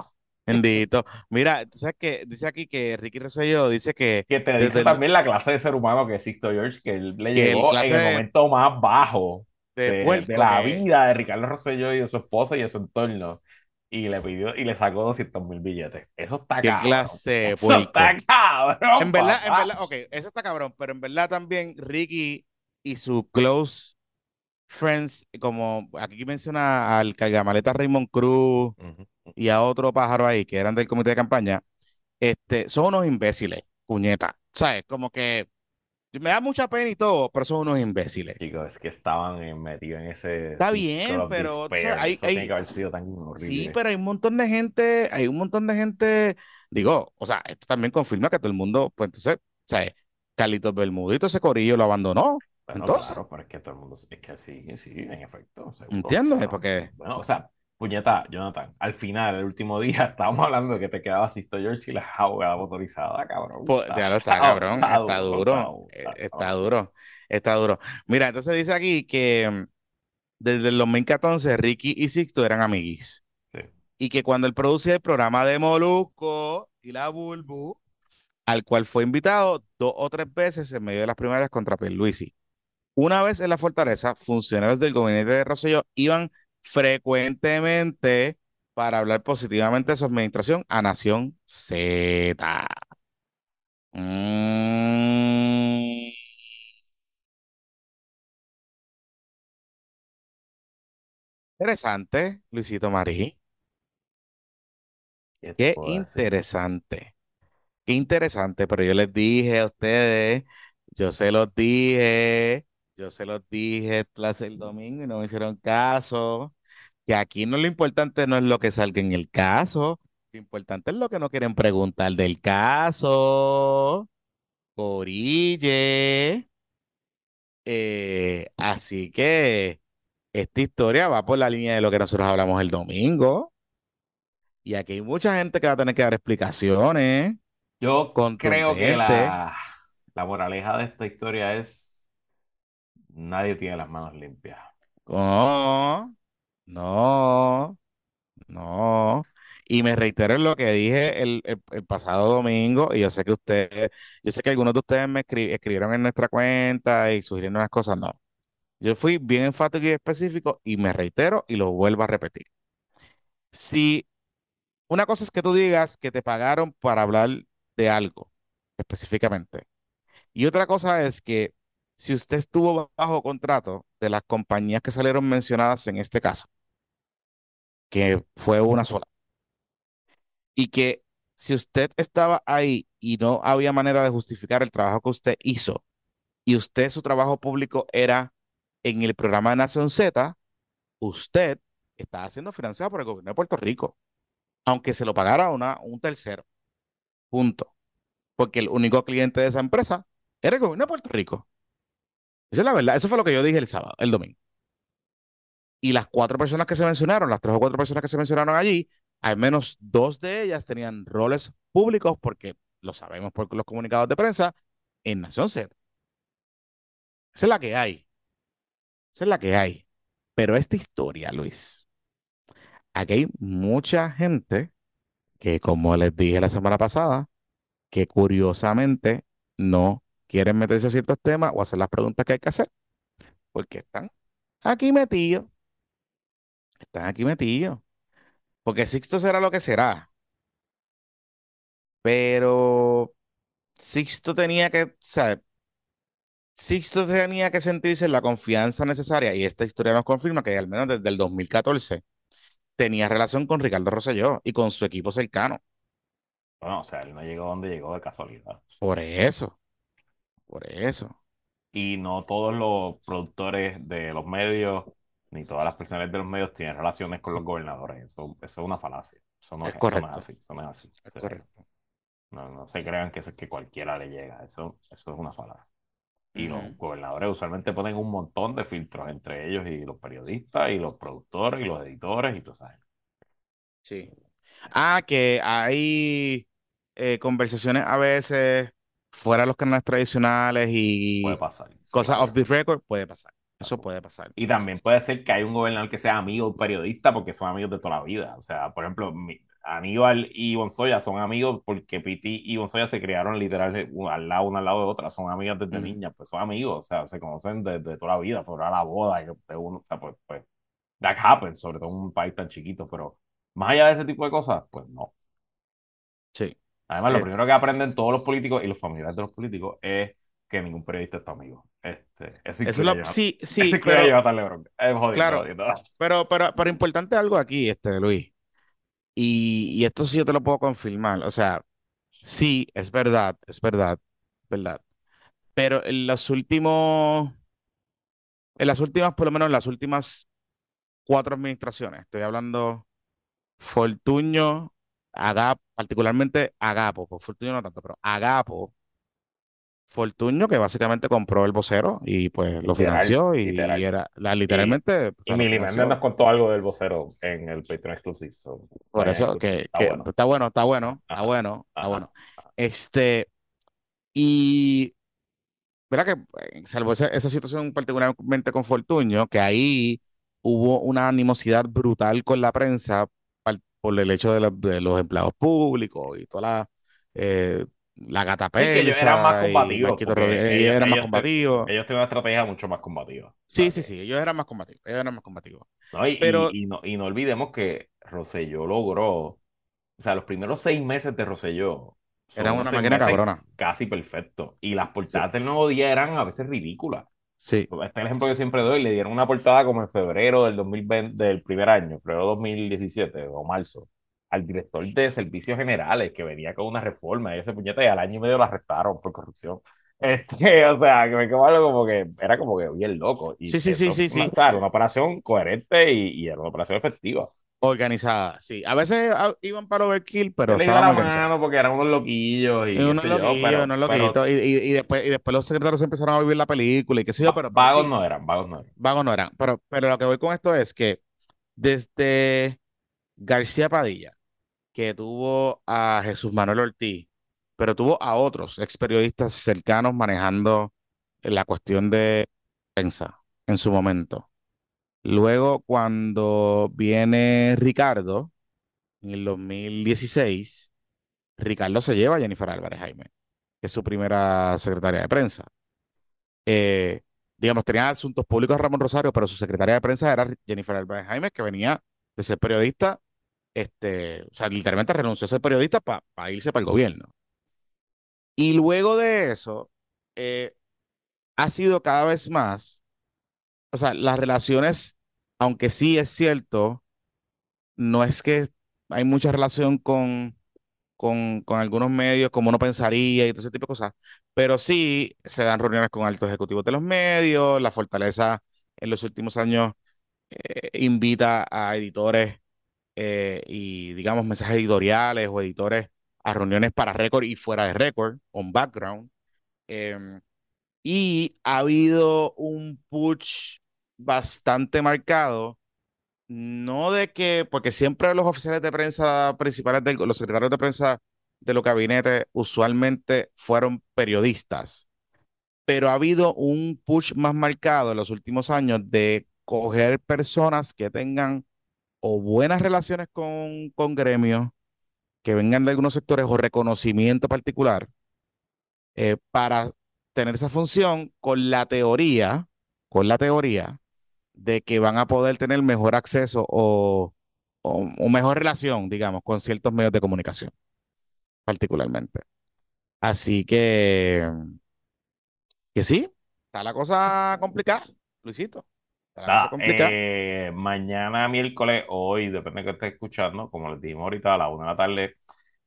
Speaker 1: Bendito. Mira, ¿sabes qué? Dice aquí que Ricky Rosselló dice que.
Speaker 2: Que te dice también la clase de ser humano que Sixto George, que él le llegó en el momento más bajo de, la vida de Ricardo Rosselló y de su esposa y de su entorno. Y le pidió y le sacó 200 mil billetes. Eso está
Speaker 1: ¿Qué clase Eso está cabrón. En verdad, en verdad, ok, eso está cabrón, pero en verdad también Ricky y su close friends, como aquí menciona al cargamaleta Raymond Cruz y a otro pájaro ahí que eran del comité de campaña, este, son unos imbéciles, puñeta. ¿Sabes? Como que me da mucha pena y todo, pero son unos imbéciles.
Speaker 2: Chicos, es que estaban metidos en ese.
Speaker 1: Está bien, pero. hay, tiene
Speaker 2: que haber sido tan horrible.
Speaker 1: Sí, pero hay un montón de gente, hay un montón de gente. Digo, o sea, esto también confirma que todo el mundo, pues entonces, ¿sabes? Carlitos Bermudito, ese corillo lo abandonó. entonces.
Speaker 2: Claro, pero es que todo el mundo. Es que sí, sí, en efecto.
Speaker 1: Entiendo, porque.
Speaker 2: Bueno, o sea, Puñeta, Jonathan, al final, el último día, estábamos hablando de que te quedaba Sisto George y la abogada motorizada, cabrón.
Speaker 1: Pues, ya lo está, cabrón. Está, duro. Eh, está, duro. Está duro. Mira, entonces dice aquí que mm, desde el 2014 Ricky y Sixto eran amiguis. Sí. Y que cuando él producía el programa de Molusco y la Bulbu, al cual fue invitado dos o tres veces en medio de las primarias contra Pierluisi. Una vez en la fortaleza, funcionarios del gobierno de Rosselló iban frecuentemente para hablar positivamente de su administración a Nación Z. Mm. Interesante, Luisito Marí. Qué, interesante. Qué interesante, pero yo les dije a ustedes, yo se los dije, yo se los dije el domingo y no me hicieron caso que aquí no lo importante no es lo que salga en el caso, lo importante es lo que no quieren preguntar del caso. Corille. Eh, así que esta historia va por la línea de lo que nosotros hablamos el domingo. Y aquí hay mucha gente que va a tener que dar explicaciones.
Speaker 2: Yo creo que la, la moraleja de esta historia es nadie tiene las manos limpias.
Speaker 1: Oh, no, no. Y me reitero en lo que dije el, pasado domingo, y yo sé que ustedes, yo sé que algunos de ustedes me escribieron en nuestra cuenta y sugirieron unas cosas, no. Yo fui bien enfático y específico y me reitero y lo vuelvo a repetir. Si una cosa es que tú digas que te pagaron para hablar de algo específicamente, y otra cosa es que si usted estuvo bajo contrato de las compañías que salieron mencionadas en este caso, que fue una sola. Y que si usted estaba ahí y no había manera de justificar el trabajo que usted hizo, y usted su trabajo público era en el programa Nación Z, usted estaba siendo financiado por el gobierno de Puerto Rico, aunque se lo pagara una, un tercero. Punto. Porque el único cliente de esa empresa era el gobierno de Puerto Rico. Esa es la verdad. Eso fue lo que yo dije el sábado, el domingo. Y las cuatro personas que se mencionaron, las tres o cuatro personas que se mencionaron allí, al menos dos de ellas tenían roles públicos, porque lo sabemos por los comunicados de prensa, en Nación Z. Esa es la que hay. Esa es la que hay. Pero esta historia, Luis, aquí hay mucha gente que, como les dije la semana pasada, que curiosamente no quieren meterse a ciertos temas o hacer las preguntas que hay que hacer, porque están aquí metidos están aquí metidos. Porque Sixto será lo que será. Pero Sixto tenía que, ¿sabes? Sixto tenía que sentirse la confianza necesaria, y esta historia nos confirma que al menos desde el 2014 tenía relación con Ricardo Rosselló y con su equipo cercano.
Speaker 2: Bueno, o sea, él no llegó donde llegó de casualidad.
Speaker 1: Por eso, por eso.
Speaker 2: Y no todos los productores de los medios ni todas las personas de los medios tienen relaciones con los gobernadores. Eso, eso es una falacia. Eso no es, así. Eso no es así. correcto. No, no, se crean que, que cualquiera le llega. Eso, eso es una falacia. Y los gobernadores usualmente ponen un montón de filtros entre ellos y los periodistas y los productores y los editores y todo eso.
Speaker 1: Sí. Ah, que hay eh, conversaciones a veces fuera de los canales tradicionales y
Speaker 2: puede pasar.
Speaker 1: cosas off the record, puede pasar. Eso puede pasar.
Speaker 2: Y también puede ser que hay un gobernador que sea amigo de un periodista porque son amigos de toda la vida. O sea, por ejemplo, Aníbal y Bonzoya son amigos porque Piti y Bonzoya se criaron literal al lado, una al lado de otra, son amigas desde niñas, pues son amigos, o sea, se conocen desde toda la vida, fueron a la boda de uno, o sea, pues, pues, that happens, sobre todo en un país tan chiquito, pero más allá de ese tipo de cosas, pues no.
Speaker 1: Sí.
Speaker 2: Además, lo eh, primero que aprenden todos los políticos y los familiares de los políticos es que ningún periodista está amigo. Este, eso
Speaker 1: es lo, sí, sí,
Speaker 2: pero, es jodido,
Speaker 1: claro, Pero, pero, pero importante algo aquí, este, Luis. Y, y, esto sí yo te lo puedo confirmar. O sea, sí, es verdad, es verdad, verdad. Pero en los últimos, en las últimas, por lo menos en las últimas cuatro administraciones, estoy hablando Fortuño, Agapo, particularmente Agapo, por Fortuño no tanto, pero Agapo, Fortuño, que básicamente compró el vocero y pues lo financió y, era la, literalmente.
Speaker 2: Y, y nos contó algo del vocero en el Patreon Exclusive.
Speaker 1: Por eso que, está, bueno. está, bueno. está bueno, está bueno, está bueno, Este, y verdad que eh, salvo esa, esa, situación particularmente con Fortuño, que ahí hubo una animosidad brutal con la prensa por el hecho de, los empleados públicos y toda la eh, la gata
Speaker 2: que ellos eran más combativos.
Speaker 1: Ellos, eran más combativos.
Speaker 2: Ellos tienen una estrategia mucho más combativa.
Speaker 1: Sí, sí, sí, ellos eran más combativos. Ellos eran más combativos.
Speaker 2: No, y, Pero... y, no, y no olvidemos que Rosselló logró, o sea, los primeros seis meses de Rosselló.
Speaker 1: Era una máquina cabrona.
Speaker 2: Casi perfecto. Y las portadas del nuevo día eran a veces ridículas.
Speaker 1: Sí.
Speaker 2: Este es el ejemplo que siempre doy. Le dieron una portada como en febrero del 2020, del primer año, febrero 2017 o marzo al director de servicios generales que venía con una reforma y ese puñete y al año y medio lo arrestaron por corrupción. Este, o sea, que me quedó algo como que era como que bien loco.
Speaker 1: Y sí, sí, sí, sí, sí.
Speaker 2: una operación coherente y, y, era una operación efectiva.
Speaker 1: Organizada, sí. A veces ah, iban para overkill, pero.
Speaker 2: le iba la mano porque eran unos loquillos. Y,
Speaker 1: unos loquillos, unos loquitos. y, y, después, y después los secretarios empezaron a vivir la película y qué sé yo, pero.
Speaker 2: Vagos no eran, vagos no eran.
Speaker 1: Vagos no eran. Pero, pero lo que voy con esto es que desde García Padilla que tuvo a Jesús Manuel Ortiz, pero tuvo a otros ex periodistas cercanos manejando la cuestión de prensa en su momento. Luego, cuando viene Ricardo, en el 2016, Ricardo se lleva a Jennifer Álvarez Jaime, que es su primera secretaria de prensa. Eh, digamos, tenía asuntos públicos Ramón Rosario, pero su secretaria de prensa era Jennifer Álvarez Jaime, que venía de ser periodista este, o sea, literalmente renunció a ser periodista para irse para el gobierno. Y luego de eso, eh, ha sido cada vez más, o sea, las relaciones, aunque sí es cierto, no es que hay mucha relación con, con, con algunos medios como uno pensaría y todo ese tipo de cosas, pero sí se dan reuniones con altos ejecutivos de los medios, la fortaleza en los últimos años eh, invita a editores eh, y, digamos, mensajes editoriales o editores a reuniones para récord y fuera de récord, on background. Em, y ha habido un push bastante marcado, no de que, porque siempre los oficiales de prensa principales, de, los secretarios de prensa de los gabinetes usualmente fueron periodistas, pero ha habido un push más marcado en los últimos años de coger personas que tengan o buenas relaciones con, con gremios que vengan de algunos sectores o reconocimiento particular eh, para tener esa función con la teoría, con la teoría de que van a poder tener mejor acceso o, o, mejor relación, digamos, con ciertos medios de comunicación, particularmente. Así que, que sí, está la cosa complicada, Luisito.
Speaker 2: Eh, mañana, miércoles, hoy, depende de que esté escuchando, como les dijimos ahorita, a la una de la tarde,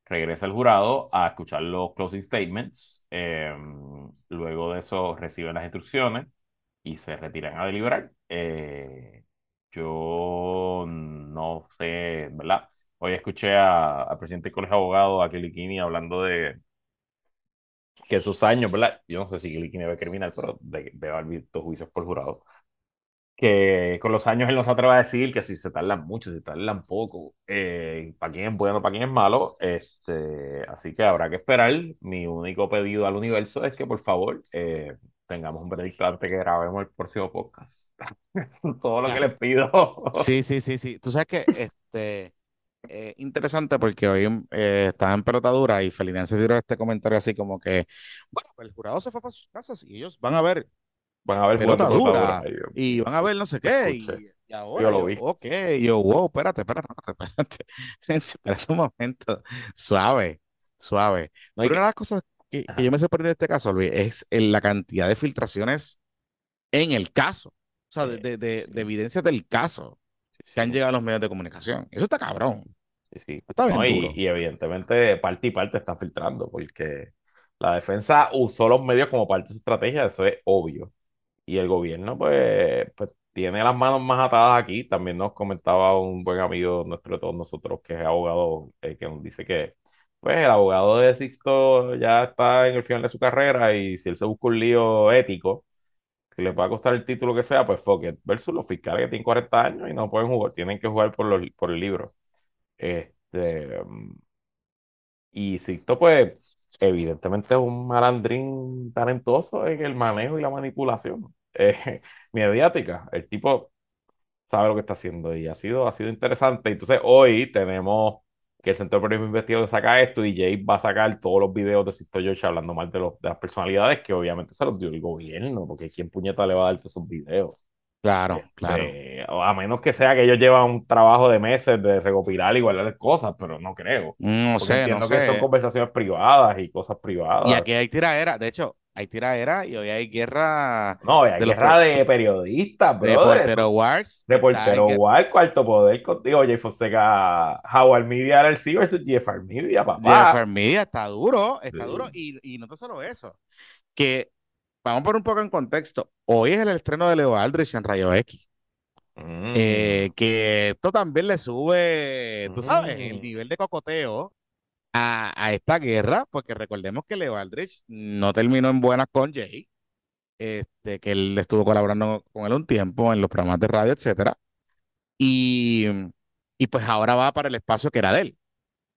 Speaker 2: regresa el jurado a escuchar los closing statements. Em, luego de eso, reciben las instrucciones y se retiran a deliberar. Eh, yo no sé, ¿verdad? Hoy escuché al presidente del Colegio de Abogados, a Kilikini, hablando de que esos años, ¿verdad? Yo no sé si Kilikini debe criminal, pero de, debe haber visto juicios por jurado que con los años él no se atreve a decir que si se tardan mucho, si tardan poco, eh, para quién es bueno, para quién es malo. Este, así que habrá que esperar. Mi único pedido al universo es que por favor eh, tengamos un veredicto antes que grabemos el próximo podcast. Todo lo que les pido.
Speaker 1: sí, sí, sí, sí. Tú sabes que este, eh, interesante porque hoy eh, estaba en pelotadura y Felinán se tiró este comentario así como que, bueno, pues el jurado se fue para sus casas y ellos van a ver
Speaker 2: van a ver
Speaker 1: pelotadura y van a ver no sé qué y, ahora yo lo vi. ok, yo, wow, espérate, espérate, espérate, espérate, un momento, suave, suave. una de las cosas que, yo me sorprendí en este caso, Luis, es la cantidad de filtraciones en el caso, o sea, de, de, de evidencias del caso que han llegado a los medios de comunicación. Eso está cabrón.
Speaker 2: Sí, sí. Está bien y, evidentemente parte y parte están filtrando porque la defensa usó los medios como parte de su estrategia, eso es obvio. Y el gobierno pues, pues tiene las manos más atadas aquí. También nos comentaba un buen amigo nuestro de todos nosotros que es abogado, eh, que nos dice que pues el abogado de Sixto ya está en el final de su carrera y si él se busca un lío ético, que le va costar el título que sea, pues fuck it. Versus los fiscales que tienen 40 años y no pueden jugar, tienen que jugar por, los, por el libro. Este, mm, y Sixto, pues, evidentemente es un malandrín talentoso en el manejo y la manipulación eh, mediática. El tipo sabe lo que está haciendo y ha sido, ha sido interesante. Entonces, hoy tenemos que el Centro de Periodismo Investigado saca esto y Jay va a sacar todos los videos de Sisto George hablando mal de, los, las personalidades que obviamente se los dio el gobierno, porque ¿quién puñeta le va a dar esos videos?
Speaker 1: Claro, este, claro.
Speaker 2: A menos que sea que ellos llevan un trabajo de meses de recopilar y guardar cosas, pero no creo.
Speaker 1: No sé, entiendo que
Speaker 2: son conversaciones privadas y cosas privadas.
Speaker 1: Y aquí hay tiradera. De hecho, hay tiradera y hoy hay guerra.
Speaker 2: No, hay guerra de periodistas, bro.
Speaker 1: De Portero Wars.
Speaker 2: De Portero Wars, Cuarto Poder contigo, Jay Fonseca, Howard Media LLC versus GFR Media, papá.
Speaker 1: GFR Media está duro, está duro. Y, y no solo eso, que vamos por un poco en contexto. Hoy es el estreno de Leo Aldrich en Rayo X. Eh, mm. que esto también le sube, tú sabes, el mm. nivel de cocoteo a, esta guerra, porque recordemos que Leo Aldrich no terminó en buenas con Jay, este, que él estuvo colaborando con él un tiempo en los programas de radio, etcétera, y, y pues ahora va para el espacio que era de él.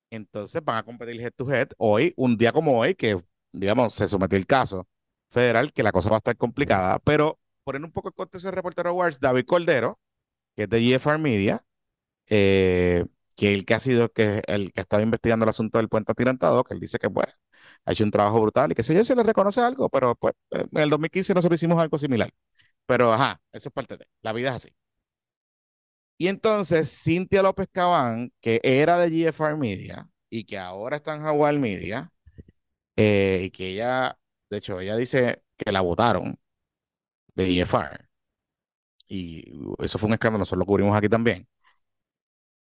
Speaker 1: Entonces van a competir head to head hoy, un día como hoy, que digamos se sometió el caso federal, que la cosa va a estar complicada, pero poner un poco el contexto de Reportero Awards, David Cordero, que es de GFR Media, eh, que el que ha sido que, el que ha estado investigando el asunto del puente atirantado, que él dice que pues, ha hecho un trabajo brutal y que sé yo se le reconoce algo, pero pues en el 2015 nosotros hicimos algo similar. Pero ajá, eso es parte de, la vida es así. Y entonces Cintia López Cabán, que era de GFR Media y que ahora está en Jaguar Media, eh, y que ella, de hecho, ella dice que la votaron de GFR. Y eso fue un escándalo, nosotros lo cubrimos aquí también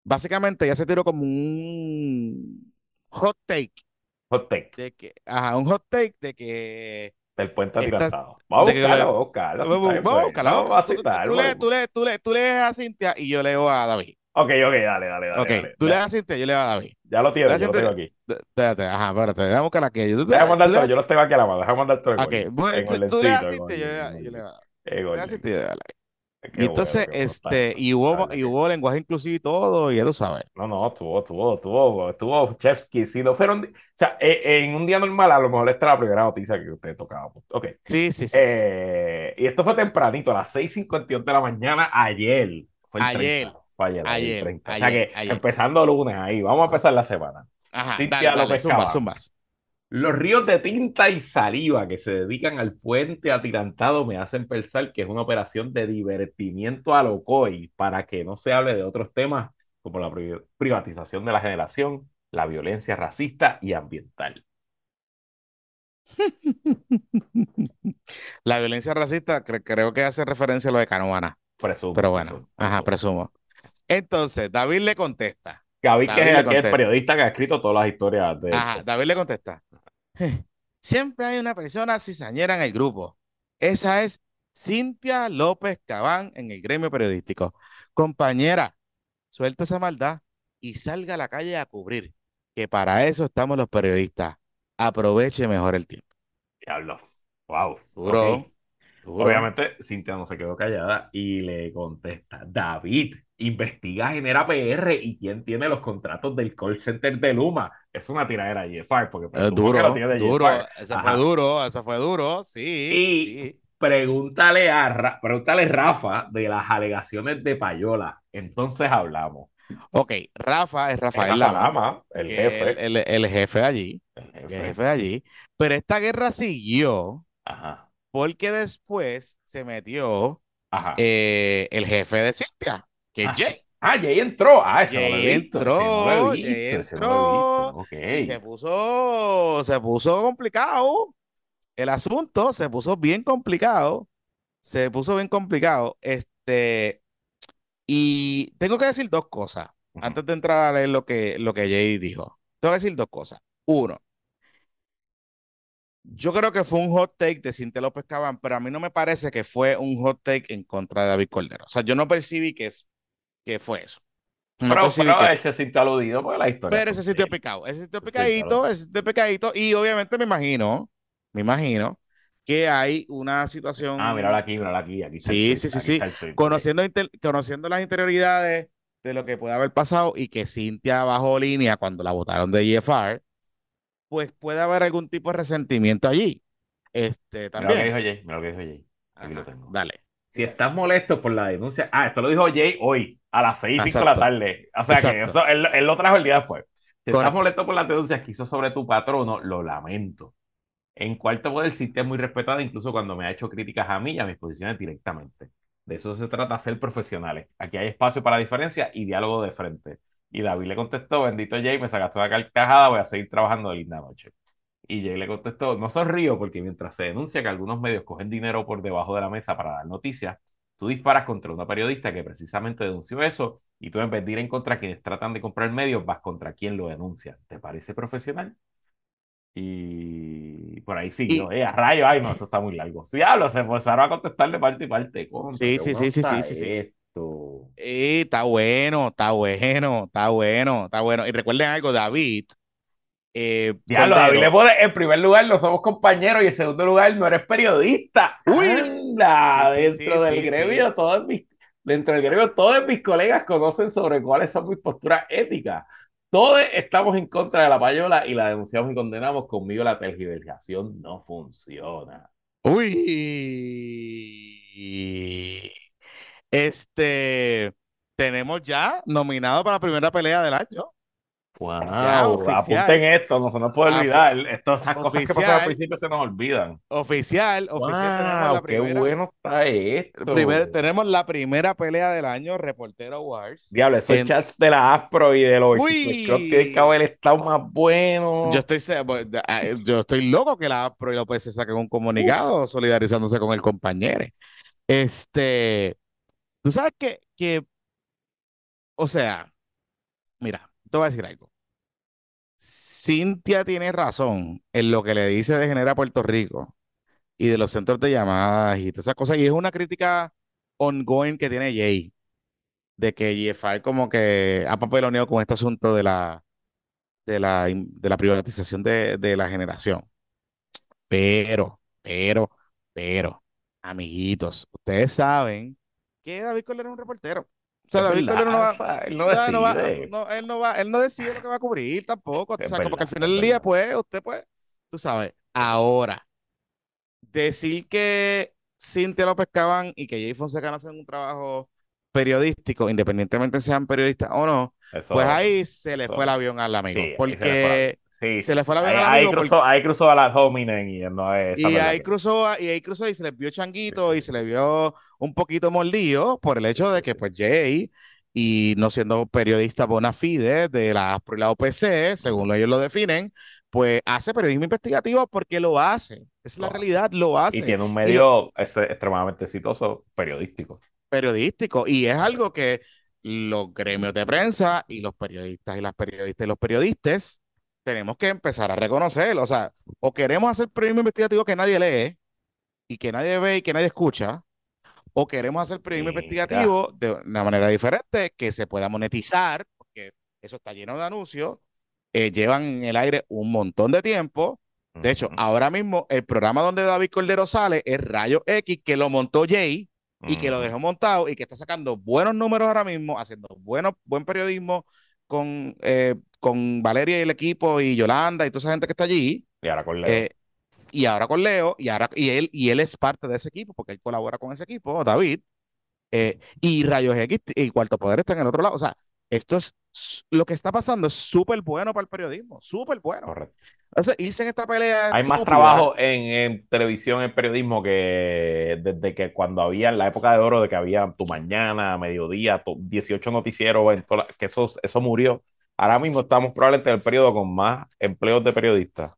Speaker 1: básicamente ya se tiró como un hot take.
Speaker 2: Hot take.
Speaker 1: De que, ajá, un hot take de que.
Speaker 2: Del puente atirantado. Vamos a buscarlo, vamos a buscarlo. Vamos a
Speaker 1: tú, lees a Cintia y yo leo a David.
Speaker 2: Ok, ok, dale, dale, dale.
Speaker 1: Ok, tú lees a Cintia y yo leo a David.
Speaker 2: Ya lo tienes, yo lo tengo aquí.
Speaker 1: Espérate, ajá, espérate, déjame buscar aquí.
Speaker 2: Déjame mandarte, yo lo tengo aquí a la mano, déjame mandarte
Speaker 1: Ok, tú lees a Cintia y yo a. Tú a Cintia y yo a David y entonces, este, y hubo, y hubo lenguaje inclusivo y todo, y ya tú sabes.
Speaker 2: No, no, tuvo, tuvo, tuvo, tuvo Chevsky. Si no fueron, o sea, e, en un día normal, a lo mejor esta es la primera noticia que usted tocaba. Ok.
Speaker 1: Sí, sí, sí.
Speaker 2: Eh, y esto fue tempranito, a las 6:58 de la mañana, ayer. Fue el
Speaker 1: ayer.
Speaker 2: Fue ayer, ayer, O sea que empezando lunes ahí, vamos a empezar la semana.
Speaker 1: Ajá, dale, dale, zumba, zumba.
Speaker 2: Los ríos de tinta y saliva que se dedican al puente atirantado me hacen pensar que es una operación de divertimiento a lo COI para que no se hable de otros temas como la privatización de la generación, la violencia racista y ambiental.
Speaker 1: La violencia racista creo que hace referencia a lo de Canuana.
Speaker 2: Presumo.
Speaker 1: Pero bueno, ajá, presumo. Entonces, David le contesta.
Speaker 2: David, que es el periodista que ha escrito todas las historias de.
Speaker 1: Ajá, David le contesta. Siempre hay una persona cizañera en el grupo. Esa es Cintia López Cabán en el gremio periodístico. Compañera, suelta esa maldad y salga a la calle a cubrir, que para eso estamos los periodistas. Aproveche mejor el tiempo.
Speaker 2: Diablo. Wow.
Speaker 1: Duro.
Speaker 2: Obviamente, Cintia no se quedó callada y le contesta, David, investiga Genera PR y quién tiene los contratos del call center de Luma. Es una tiradera de porque
Speaker 1: es duro, duro, esa fue duro, esa fue duro, sí.
Speaker 2: Y pregúntale a pregúntale Rafa de las alegaciones de Payola. Entonces hablamos.
Speaker 1: Ok, Rafa es Rafael
Speaker 2: Lama, el jefe.
Speaker 1: El, el, jefe allí. El jefe. allí. Pero esta guerra siguió porque después se metió eh, el jefe de Cintia, que es
Speaker 2: ah,
Speaker 1: Jay.
Speaker 2: Ah, Jay entró. Ah, ese
Speaker 1: Jay entró. Jay entró. Se puso, se puso complicado. El asunto se puso bien complicado. Se puso bien complicado. Este, y tengo que decir dos cosas antes de entrar a leer lo que, lo que Jay dijo. Tengo que decir dos cosas. Uno, yo creo que fue un hot take de Cintia López Cabán, pero a mí no me parece que fue un hot take en contra de David Cordero. O sea, yo no percibí que, que fue eso.
Speaker 2: pero, él se sintió aludido por la historia.
Speaker 1: Pero ese sitio picado, ese sitio picadito, ese sitio picadito, y obviamente me imagino, me imagino que hay una situación.
Speaker 2: Ah, mírala aquí, mírala aquí. aquí
Speaker 1: sí, sí, sí, sí. Conociendo, conociendo las interioridades de lo que puede haber pasado y que Cintia bajó línea cuando la votaron de EFR, pues puede haber algún tipo de resentimiento allí. Este, también.
Speaker 2: Mira lo que dijo Jay, mira lo que dijo Jay. Aquí lo tengo.
Speaker 1: Dale.
Speaker 2: Si estás molesto por la denuncia. Ah, esto lo dijo Jay hoy, a las 6 y 5 de la tarde. O sea que eso, él, él, lo trajo el día después. Si estás molesto por las denuncias que hizo sobre tu patrono, lo lamento. En cuarto poder, Cintia es muy respetada, incluso cuando me ha hecho críticas a mí y a mis posiciones directamente. De eso se trata, ser profesionales. Aquí hay espacio para diferencia y diálogo de frente. Y David le contestó, bendito Jay, me sacaste una carcajada, voy a seguir trabajando de linda noche. Y Jay le contestó, no sonrío porque mientras se denuncia que algunos medios cogen dinero por debajo de la mesa para dar noticias, tú disparas contra una periodista que precisamente denunció eso y tú en vez de ir en contra de quienes tratan de comprar medios, vas contra quien lo denuncia. ¿Te parece profesional? Y por ahí siguió, eh, a rayo, ay, no, esto está muy largo. Diablo, se empezaron a contestar de parte y parte.
Speaker 1: sí, sí, sí, sí, sí, sí, sí. está bueno, está bueno, está bueno, está bueno. Y recuerden algo, David.
Speaker 2: Eh, David le pone, en primer lugar, no somos compañeros y en segundo lugar, no eres periodista. Uy, dentro del gremio, todos mis, dentro del gremio, todos mis colegas conocen sobre cuáles son mis posturas éticas. Todos estamos en contra de la payola y la denunciamos y condenamos. Conmigo la tergiversación no funciona.
Speaker 1: Uy. Este, tenemos ya nominado para la primera pelea del año.
Speaker 2: Wow, apunten esto, no se nos puede olvidar. Estas cosas que pasan al principio se nos olvidan.
Speaker 1: Oficial, oficial tenemos la
Speaker 2: primera. Qué bueno está esto.
Speaker 1: tenemos la primera pelea del año, Reportero Wars.
Speaker 2: Diablo, esos chats de la Afro y de los creo que el haber estado más bueno.
Speaker 1: Yo estoy, pues, ah, yo estoy loco que la Afro y López se saquen un comunicado solidarizándose con el compañero. Este, tú sabes que, que, o sea, mira, te voy a decir algo. Cintia tiene razón en lo que le dice de Genera Puerto Rico y de los centros de llamadas y todas esas cosas. Y es una crítica ongoing que tiene Jay, de que GFI como que ha papeloneado con este asunto de la, de la, de la privatización de, de la generación. Pero, pero, pero, amiguitos, ustedes saben que David Colero es un reportero. O sea, David Colero no va, él no decide. No, él no va, él no decide lo que va a cubrir tampoco. o sea, porque al final del día, pues, usted pues, tú sabes, ahora, decir que Cintia López Cabán y que Jay Fonseca hacen un trabajo periodístico, independientemente sean periodistas o no, pues ahí se le fue el avión al amigo. porque
Speaker 2: Sí, se le fue la vida ahí, cruzó, ahí cruzó a la Hominen y no
Speaker 1: es y ahí cruzó y ahí cruzó y se le vio changuito y se le vio un poquito mordido por el hecho de que pues Jay y no siendo periodista bona fide de la la OPC, según ellos lo definen, pues hace periodismo investigativo porque lo hace. Es la realidad, lo hace.
Speaker 2: Y tiene un medio extremadamente exitoso periodístico.
Speaker 1: Periodístico. Y es algo que los gremios de prensa y los periodistas y las periodistas y los periodistas tenemos que empezar a reconocerlo. O sea, o queremos hacer periodismo investigativo que nadie lee y que nadie ve y que nadie escucha, o queremos hacer periodismo investigativo de una manera diferente que se pueda monetizar, porque eso está lleno de anuncios, eh, llevan en el aire un montón de tiempo. De hecho, ahora mismo el programa donde David Cordero sale es Rayo X, que lo montó Jay y que lo dejó montado y que está sacando buenos números ahora mismo, haciendo bueno, buen periodismo con eh, con Valeria y el equipo y Yolanda y toda esa gente que está allí.
Speaker 2: Y ahora con Leo.
Speaker 1: Eh, y ahora con Leo, y, ahora, y, él, y él es parte de ese equipo, porque él colabora con ese equipo, David. Eh, y Rayos X y Cuarto Poder está en el otro lado. O sea, esto es lo que está pasando es súper bueno para el periodismo, súper bueno.
Speaker 2: Correcto.
Speaker 1: Entonces, irse en esta pelea.
Speaker 2: Hay más trabajo en, en, televisión, en periodismo, que desde que cuando había en la época de oro, de que había tu mañana, mediodía, 18 noticieros, que eso, eso murió. Ahora mismo estamos probablemente en el periodo con más empleos de periodistas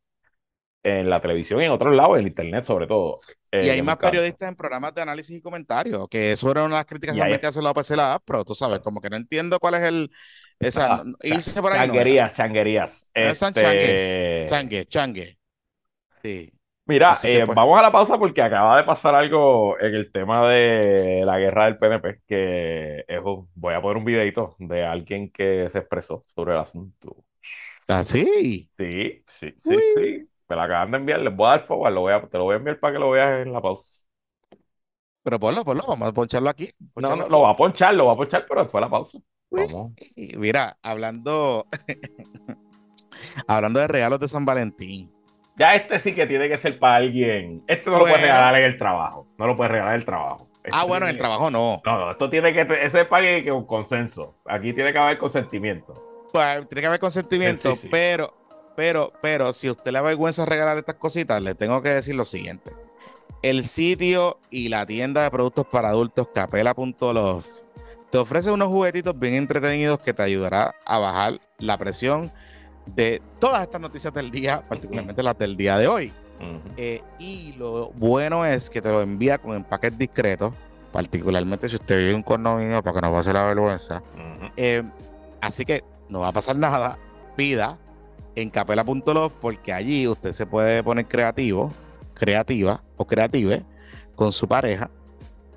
Speaker 2: en la televisión y en otros lados, en internet sobre todo.
Speaker 1: y eh, hay más periodistas en programas de análisis y comentarios, que eso era una de las críticas que hace la OPC la pero tú sabes, como que no entiendo cuál es el... Esa, ah,
Speaker 2: irse por ahí changuerías, changuerías.
Speaker 1: Este... changue, changue. Sí.
Speaker 2: Mira, eh, pues vamos a la pausa porque acaba de pasar algo en el tema de la guerra del PNP, que es, voy a poner un videito de alguien que se expresó sobre el asunto.
Speaker 1: ¿Ah, sí?
Speaker 2: Sí, sí, sí, sí. Me la acaban de enviar, les voy a dar forward, lo voy a, te lo voy a enviar para que lo veas en la pausa.
Speaker 1: Pero ponlo, ponlo, vamos a poncharlo aquí.
Speaker 2: no, no, lo va a ponchar, lo va a ponchar, pero después de la pausa. Vamos.
Speaker 1: Mira, hablando, hablando de regalos de San Valentín.
Speaker 2: Ya este sí que tiene que ser para alguien. Este no lo puedes regalar en el trabajo. No lo puedes regalar en el trabajo.
Speaker 1: ah, bueno, en el trabajo no.
Speaker 2: No, no, esto tiene que, ese es para que un consenso. Aquí tiene que haber consentimiento.
Speaker 1: Pues, tiene que haber consentimiento, pero pero, pero, si usted le vergüenza regalar estas cositas, le tengo que decir lo siguiente. El sitio y la tienda de productos para adultos capela.love te ofrece unos juguetitos bien entretenidos que te ayudará a bajar la presión de todas estas noticias del día, particularmente las del día de hoy. Eh, y lo bueno es que te lo envía con empaques discretos, particularmente si usted vive un condominio para que no pase la vergüenza. Eh, así que no va a pasar nada. Pida, en capela.love porque allí usted se puede poner creativo, creativa o creative con su pareja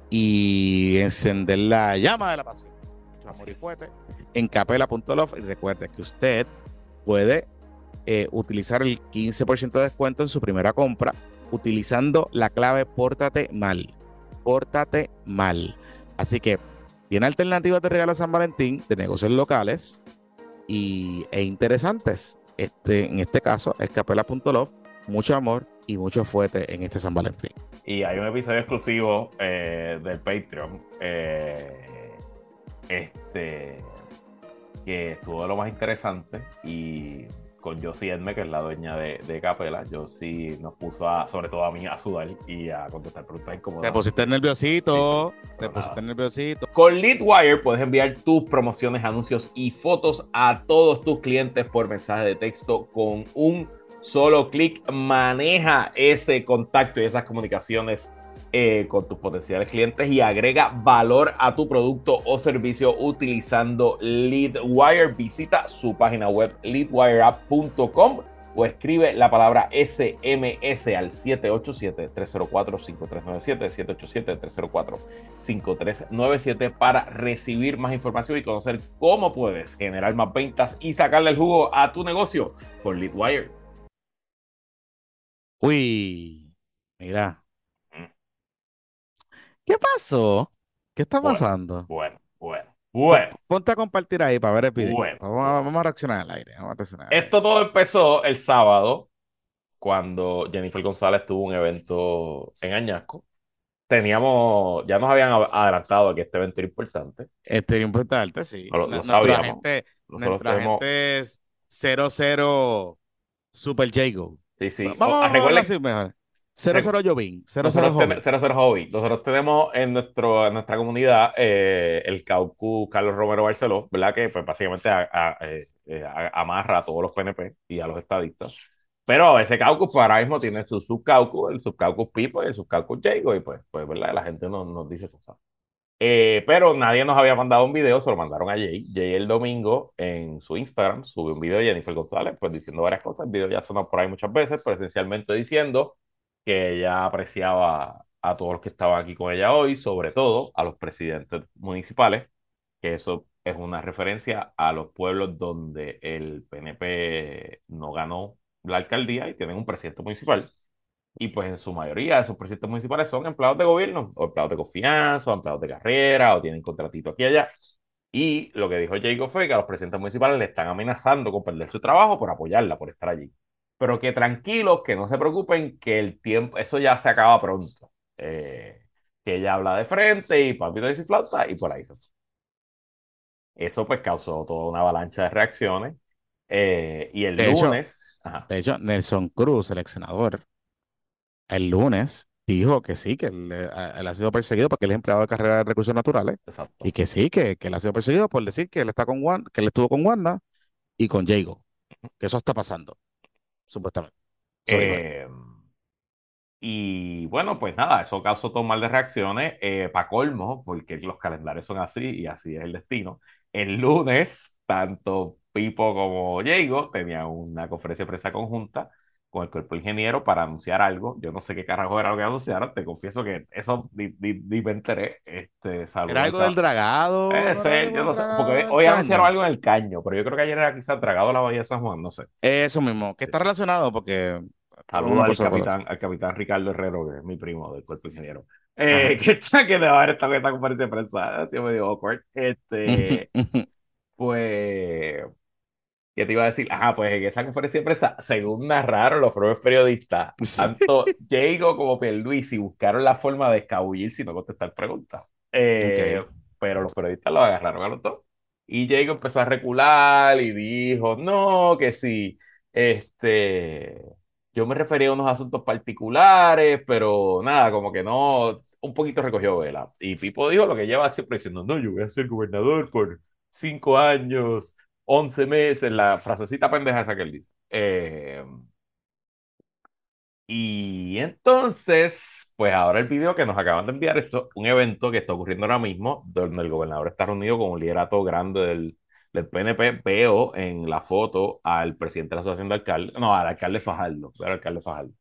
Speaker 1: y encender la llama de la pasión. amor y fuerte en capela.love y recuerde que usted puede eh, utilizar el 15% de descuento en su primera compra utilizando la clave pórtate mal. Pórtate mal. Así que tiene alternativas de regalo San Valentín de negocios locales y, e interesantes este, en este caso, escapela.love, mucho amor y mucho fuerte en este San Valentín.
Speaker 2: Y hay un episodio exclusivo eh, del Patreon, eh, este, que estuvo lo más interesante y con Josie Edme, que es la dueña de, de Capela, Josie nos puso a, sobre todo a mí, a sudar y a contestar preguntas incómodas.
Speaker 1: Te pusiste nerviosito, te pusiste nerviosito.
Speaker 2: Con Leadwire puedes enviar tus promociones, anuncios y fotos a todos tus clientes por mensaje de texto con un solo clic. Maneja ese contacto y esas comunicaciones eh, con tus potenciales clientes y agrega valor a tu producto o servicio utilizando Leadwire. Visita su página web leadwireapp.com o escribe la palabra SMS al 787-304-5397, 787-304-5397 para recibir más información y conocer cómo puedes generar más ventas y sacarle el jugo a tu negocio con Leadwire.
Speaker 1: Uy, mira, ¿Qué pasó? ¿Qué está pasando?
Speaker 2: Bueno, bueno, bueno.
Speaker 1: Ponte a compartir ahí para ver el video. Vamos, a, reaccionar al aire.
Speaker 2: Esto todo empezó el sábado, cuando Jennifer González tuvo un evento en Añasco. Teníamos, ya nos habían adelantado que este evento era importante.
Speaker 1: Este era importante, sí.
Speaker 2: Lo, lo sabíamos.
Speaker 1: Gente, nuestra gente es 00 Super Jago.
Speaker 2: Sí, sí.
Speaker 1: Vamos, a decir mejor. 00 Jovín, 00
Speaker 2: Hobby. Nosotros tenemos en, nuestro, en nuestra comunidad eh, el caucus Carlos Romero Barceló, ¿verdad? Que pues, básicamente eh, eh, amarra a todos los PNP y a los estadistas. Pero ese caucus pues, ahora mismo tiene su subcaucus, el subcaucus Pipo y el subcaucus Jago, y pues, pues ¿verdad? La gente nos, nos dice cosas. pero nadie nos había mandado un video, se lo mandaron a Jay. Jay el domingo en su Instagram subió un video de Jennifer González, pues diciendo varias cosas. El video ya sonó por ahí muchas veces, pero esencialmente diciendo que ella apreciaba a todos los que estaban aquí con ella hoy, sobre todo a los presidentes municipales, que eso es una referencia a los pueblos donde el PNP no ganó la alcaldía y tienen un presidente municipal. Y pues en su mayoría esos presidentes municipales son empleados de gobierno, o empleados de confianza, o empleados de carrera, o tienen contratito aquí y allá. Y lo que dijo Jacob fue que a los presidentes municipales le están amenazando con perder su trabajo por apoyarla, por estar allí pero que tranquilos, que no se preocupen, que el tiempo, eso ya se acaba pronto. Eh, que ella habla de frente y papito y flauta y por ahí se Eso pues causó toda una avalancha de reacciones. Eh, y el lunes...
Speaker 1: de hecho, Nelson Cruz, el ex senador, el lunes dijo que sí, que él, ha sido perseguido porque él es empleado de carrera de recursos naturales. Y que sí, que, que, él ha sido perseguido por decir que él está con Juan, que él estuvo con Wanda y con Jago. Que eso está pasando, supuestamente.
Speaker 2: Eh, y bueno, pues nada, eso causó todo mal de reacciones. Eh, para colmo, porque los calendarios son así y así es el destino. El lunes, tanto Pipo como Jago tenían una conferencia de prensa conjunta con el cuerpo ingeniero para anunciar algo. Yo no sé qué carajo era lo que anunciaron. Te confieso que eso ni, me enteré. Este,
Speaker 1: ¿Era algo del dragado?
Speaker 2: yo no sé. Porque hoy anunciaron algo en el caño, pero yo creo que ayer era quizás dragado la Bahía de San Juan, no sé.
Speaker 1: Eso mismo, que está relacionado porque.
Speaker 2: Saludos al capitán, al capitán Ricardo Herrero, que es mi primo del cuerpo ingeniero. Eh, que está que debe haber estado en esa conferencia de prensa. Ha sido medio awkward. Este, pues ¿Qué te iba a decir? Ajá, pues en esa conferencia de prensa, según narraron los propios periodistas, tanto Diego como Pierluisi buscaron la forma de escabullirse y no contestar preguntas. Eh, pero los periodistas lo agarraron a los dos. Y Diego empezó a recular y dijo, no, que sí, este, yo me refería a unos asuntos particulares, pero nada, como que no, un poquito recogió vela. Y Pipo dijo lo que lleva siempre diciendo, no, yo voy a ser gobernador por cinco años 11 meses, la frasecita pendeja esa que él dice. Eh, y entonces, pues ahora el video que nos acaban de enviar, esto un evento que está ocurriendo ahora mismo, donde el gobernador está reunido con un liderato grande del, del PNP. Veo en la foto al presidente de la Asociación de Alcaldes, no, al alcalde Fajardo, al alcalde Fajardo.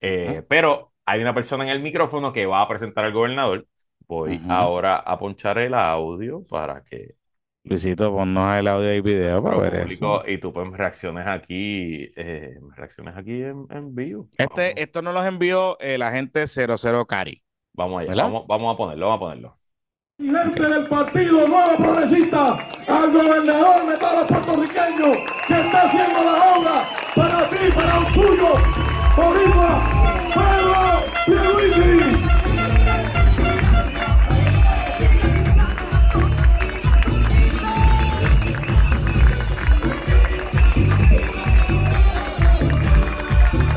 Speaker 2: Eh, pero hay una persona en el micrófono que va a presentar al gobernador. Voy ahora a ponchar el audio para que
Speaker 1: Luisito, ponnos el audio y video para ver eso.
Speaker 2: Y tú pues reacciones aquí, eh, reacciones aquí en, en vivo.
Speaker 1: Este, esto nos los envió el agente 00 Cari.
Speaker 2: Vamos allá, vamos, vamos, a ponerlo, vamos a ponerlo.
Speaker 3: Gente del Partido Nuevo Progresista, al gobernador de todos los puertorriqueños que está haciendo la obra para ti, para un tuyo, Boricua, Pedro Pierluigi.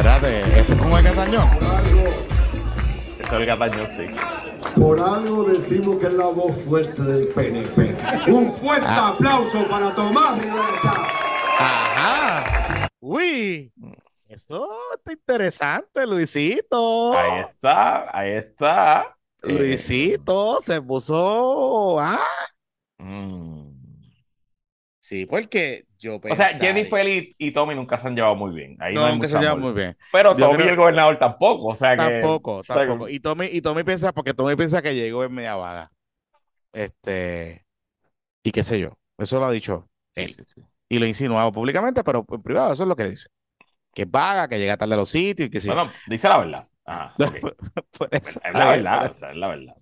Speaker 1: Espérate, ¿esto es como el Gatañón?
Speaker 2: Eso es el Gatañón, sí.
Speaker 3: Por algo decimos que es la voz fuerte del PNP. Un fuerte ah. aplauso para Tomás Rivera
Speaker 1: Ajá. Uy. Eso está interesante, Luisito.
Speaker 2: Ahí está, ahí está.
Speaker 1: Luisito se puso. Ah. Mm. Sí, porque yo
Speaker 2: O sea, Jennifer y, y, Tommy nunca se han llevado muy bien. Ahí
Speaker 1: no, nunca se han llevado muy bien.
Speaker 2: Pero Tommy y el gobernador tampoco. O sea
Speaker 1: tampoco, tampoco. Y Tommy, y Tommy piensa, porque Tommy piensa que llegó en media vaga. Este. Y qué sé yo. Eso lo ha dicho él. Y lo ha insinuado públicamente, pero en privado, eso es lo que dice. Que es vaga, que llega tarde a los sitios y que sí.
Speaker 2: Bueno, dice la verdad. Ah, es la verdad, es la verdad.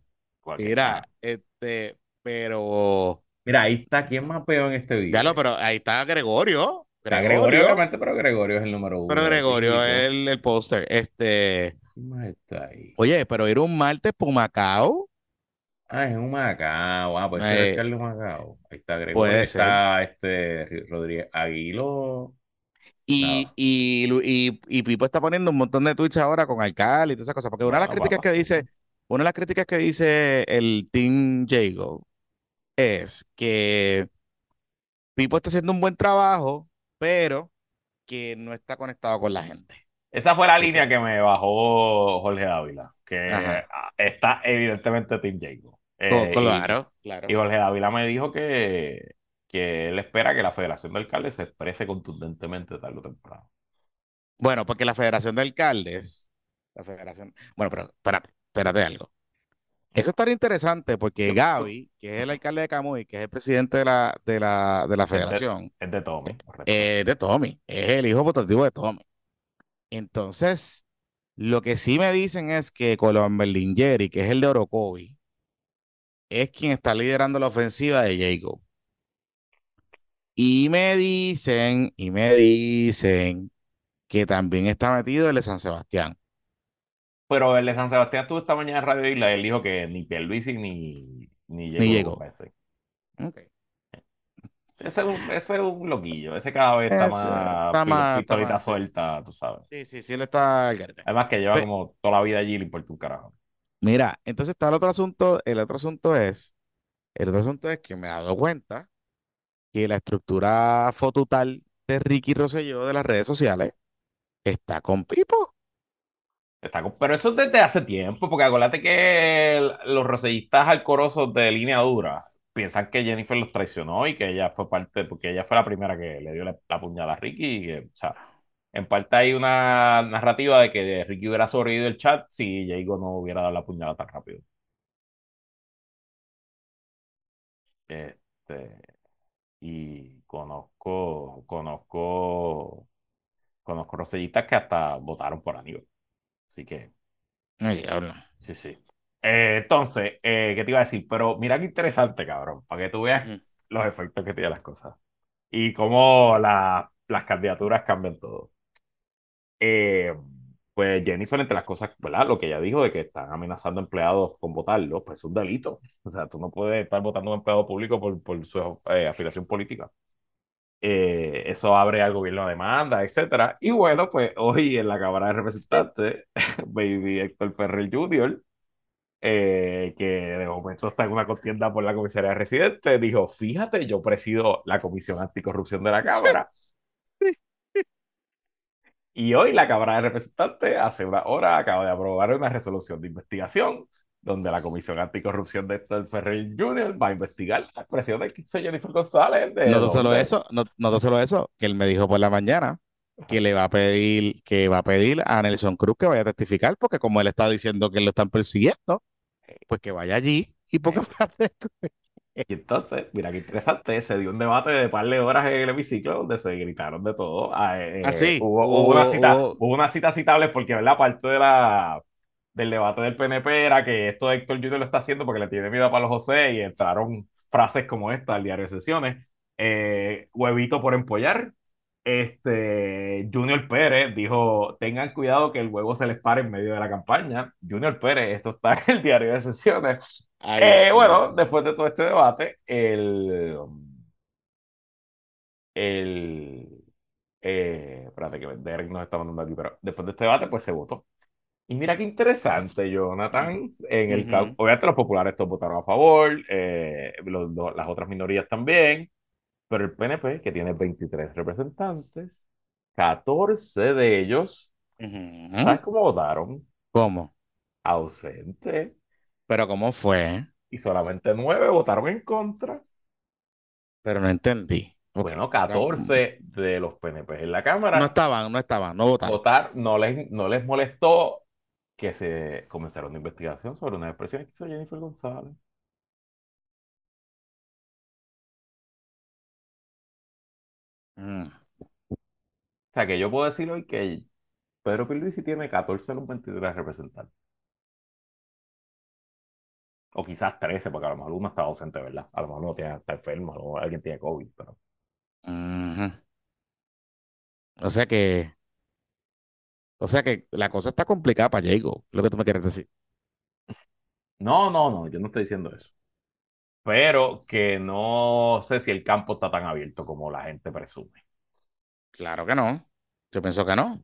Speaker 1: Mira, este, pero
Speaker 2: Mira, ahí está. ¿Quién más peor en este video?
Speaker 1: Ya lo, pero ahí está Gregorio.
Speaker 2: Gregorio, obviamente, pero Gregorio es el número uno.
Speaker 1: Pero Gregorio es el, el póster. Este.
Speaker 2: ¿Quién más está ahí?
Speaker 1: Oye, pero ir un martes por Macao.
Speaker 2: Ah, es un Macao. Ah, pues es el Macao. Ahí está Gregorio. Puede está este Rodríguez Aguilo.
Speaker 1: Y, y, y, y, Pipo está poniendo un montón de tweets ahora con alcalde y todas esas cosas. Porque una de las críticas que dice, una de las críticas que dice el Team Jago es que Pipo está haciendo un buen trabajo, pero que no está conectado con la gente.
Speaker 2: Esa fue la línea que me bajó Jorge Dávila, que está evidentemente Team Jago.
Speaker 1: Eh, claro,
Speaker 2: y, claro. Y Jorge Dávila me dijo que, que él espera que la Federación de Alcaldes se exprese contundentemente tarde o temprano.
Speaker 1: Bueno, porque la Federación de Alcaldes, la Federación, bueno, pero espérate, espérate algo. Eso estaría interesante porque Gaby, que es el alcalde de Camuy, que es el presidente de la, de la, de la federación.
Speaker 2: Es de, Tommy.
Speaker 1: Eh, es de Tommy. Es el hijo putativo de Tommy. Entonces, lo que sí me dicen es que Colón Berlingeri, que es el de Orocovi, es quien está liderando la ofensiva de Jacob. Y me dicen, y me dicen que también está metido el de San Sebastián.
Speaker 2: Pero el de San Sebastián estuvo esta mañana en Radio Isla, él dijo que ni Pierluisi ni, ni llegó.
Speaker 1: Ni llegó. Okay.
Speaker 2: Ese es, un, ese es un loquillo. Ese cada vez está
Speaker 1: Ese
Speaker 2: más,
Speaker 1: está más- está
Speaker 2: pistolita
Speaker 1: más,
Speaker 2: suelta, tú sabes.
Speaker 1: Sí, sí, sí, él está.
Speaker 2: Además que lleva como toda la vida allí le importa un carajo.
Speaker 1: Mira, entonces está el otro asunto, el otro asunto es, el otro asunto es que me he dado cuenta que la estructura fotutal de Ricky Rosselló de las redes sociales está con Pipo.
Speaker 2: Pero eso es desde hace tiempo, porque acuérdate que el- los rosellistas alcorosos de línea dura piensan que Jennifer los traicionó y que ella fue parte, porque ella fue la primera que le dio la, la a Ricky. o sea, en parte hay una narrativa de que Ricky hubiera sobrevivido el chat si Jago no hubiera dado la puñalada tan rápido. Este, y conozco, conozco, conozco rosellistas que hasta votaron por Aníbal. Así que.
Speaker 1: Ay, diablo.
Speaker 2: Sí, sí. Eh, entonces, eh, ¿qué te iba a decir? Pero mira qué interesante, cabrón, para que tú veas los efectos que tienen las cosas y cómo la- las candidaturas cambian todo. Eh, pues Jennifer, entre las cosas, ¿verdad? Lo que ella dijo de que están amenazando empleados con votarlo, pues es un delito. O sea, tú no puedes estar votando a un empleado público por, por su eh, afiliación política. Eh, eso abre al gobierno a demanda, etcétera. Y bueno, pues hoy en la Cámara de Representantes, Baby Héctor Ferrer Jr., eh, que de momento está en una contienda por la comisaría de residentes, dijo, fíjate, yo presido la Comisión Anticorrupción de la Cámara. Y hoy la Cámara de Representantes, hace una hora, acaba de aprobar una resolución de investigación donde la Comisión Anticorrupción de Héctor Ferrer Jr. va a investigar la expresión de Jennifer González. De
Speaker 1: No solo eso, no, no solo eso, que él me dijo por la mañana que le va a pedir, que va a pedir a Nelson Cruz que vaya a testificar, porque como él está diciendo que lo están persiguiendo, pues que vaya allí y porque
Speaker 2: Y entonces, mira qué interesante, se dio un debate de par de horas en el hemiciclo donde se gritaron de todo. Ah, eh,
Speaker 1: Ah, sí.
Speaker 2: hubo, una cita, hubo una cita citable porque, ¿verdad? Parte de la, del debate del PNP era que esto Héctor Junior lo está haciendo porque le tiene miedo a Pablo José y entraron frases como esta al diario de sesiones. Eh, huevito por empollar. Este, Junior Pérez dijo, tengan cuidado que el huevo se les pare en medio de la campaña. Junior Pérez, esto está en el diario de sesiones.
Speaker 1: Ay,
Speaker 2: Eh, bueno, después de todo este debate, el, el, eh, espérate que Derek nos está mandando aquí, pero después de este debate, pues se votó. Y mira qué interesante, Jonathan. En el,
Speaker 1: Ujú.
Speaker 2: obviamente los populares todos votaron a favor, eh, los- los- las otras minorías también, pero el PNP, que tiene 23 representantes, 14 de ellos,
Speaker 1: Ujú.
Speaker 2: ¿sabes cómo votaron?
Speaker 1: ¿Cómo?
Speaker 2: Ausente.
Speaker 1: Pero ¿cómo fue?
Speaker 2: Y solamente 9 votaron en contra.
Speaker 1: Pero no entendí.
Speaker 2: Bueno, 14 de los PNP en la Cámara
Speaker 1: No estaban, no estaban, no votaron.
Speaker 2: votar no les, no les molestó que se comenzara una investigación sobre unas expresiones que hizo Jennifer González.
Speaker 1: Mm.
Speaker 2: O sea, que yo puedo decir hoy que Pedro Pierluisi tiene 14 de los 23 representantes. O quizás 13, porque a lo mejor uno está ausente, ¿verdad? A lo mejor uno tiene, está enfermo, a lo mejor alguien tiene COVID, pero...
Speaker 1: O sea que, o sea que la cosa está complicada para Jago, lo que tú me quieres decir.
Speaker 2: No, no, no, yo no estoy diciendo eso. Pero que no sé si el campo está tan abierto como la gente presume.
Speaker 1: Claro que no. Yo pienso que no.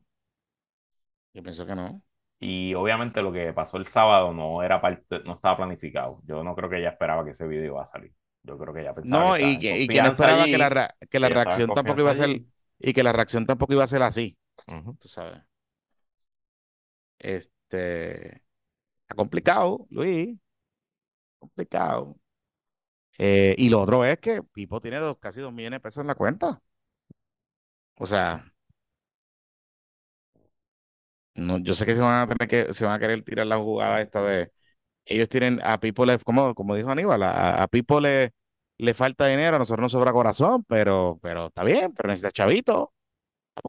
Speaker 1: Yo pienso que no.
Speaker 2: Y obviamente lo que pasó el sábado no era parte, no estaba planificado. Yo no creo que ella esperaba que ese video iba a salir. Yo creo que ella pensaba
Speaker 1: No,
Speaker 2: que
Speaker 1: y que, y que no esperaba
Speaker 2: allí,
Speaker 1: que la, que la reacción tampoco iba a ser,
Speaker 2: allí.
Speaker 1: y que la reacción tampoco iba a ser así, tú sabes. Este, está complicado, Luis, complicado. Eh, y lo otro es que Pipo tiene dos, casi dos millones de pesos en la cuenta. O sea, no, yo sé que se van a tener que, se van a querer tirar la jugada esta de, ellos tienen, a Pipo le, como, como dijo Aníbal, a, Pipo le, le falta dinero, a nosotros nos sobra corazón, pero, pero está bien, pero necesita chavito.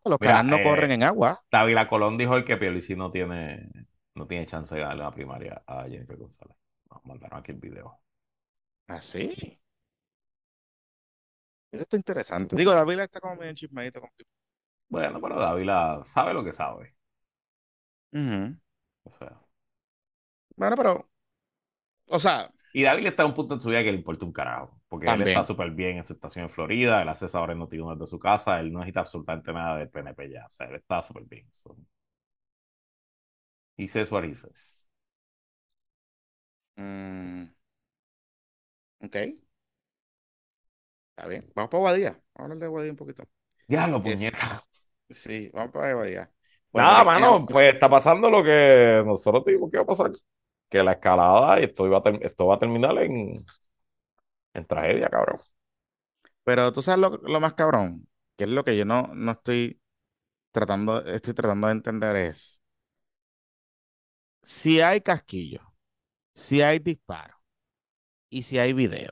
Speaker 1: Los canales no
Speaker 2: eh,
Speaker 1: corren en agua.
Speaker 2: Dávila Colón dijo hoy que Pierluisi no tiene, no tiene chance de darle la primaria a Jennifer González. Nos mandaron aquí el video.
Speaker 1: Así. Eso está interesante. Digo, David está como medio chismadito con Pipo.
Speaker 2: Bueno, pero Dávila sabe lo que sabe. O sea,
Speaker 1: Bueno, pero, o sea,
Speaker 2: Y David está en un punto en su vida que le importa un carajo. Porque él está súper bien en su estación en Florida. Él hace ahora en noticias de su casa. Él no necesita absolutamente nada del PNP ya. O sea, él está súper bien. So. He says what he says.
Speaker 1: Mm. Ok. Está bien. Vamos para Guadilla. Vamos a hablar de Guadilla un poquito.
Speaker 2: Ya lo
Speaker 1: Es-
Speaker 2: puñeta.
Speaker 1: Sí, vamos para Guadilla. Bueno,
Speaker 2: Nada,
Speaker 1: eh,
Speaker 2: mano,
Speaker 1: eh,
Speaker 2: pues está pasando lo que nosotros dijimos que iba a pasar. Que la escalada esto, iba esto va a terminar en, en tragedia, cabrón.
Speaker 1: Pero tú sabes lo, lo más cabrón, que es lo que yo no, no estoy tratando, estoy tratando de entender es si hay casquillo, si hay disparo y si hay video.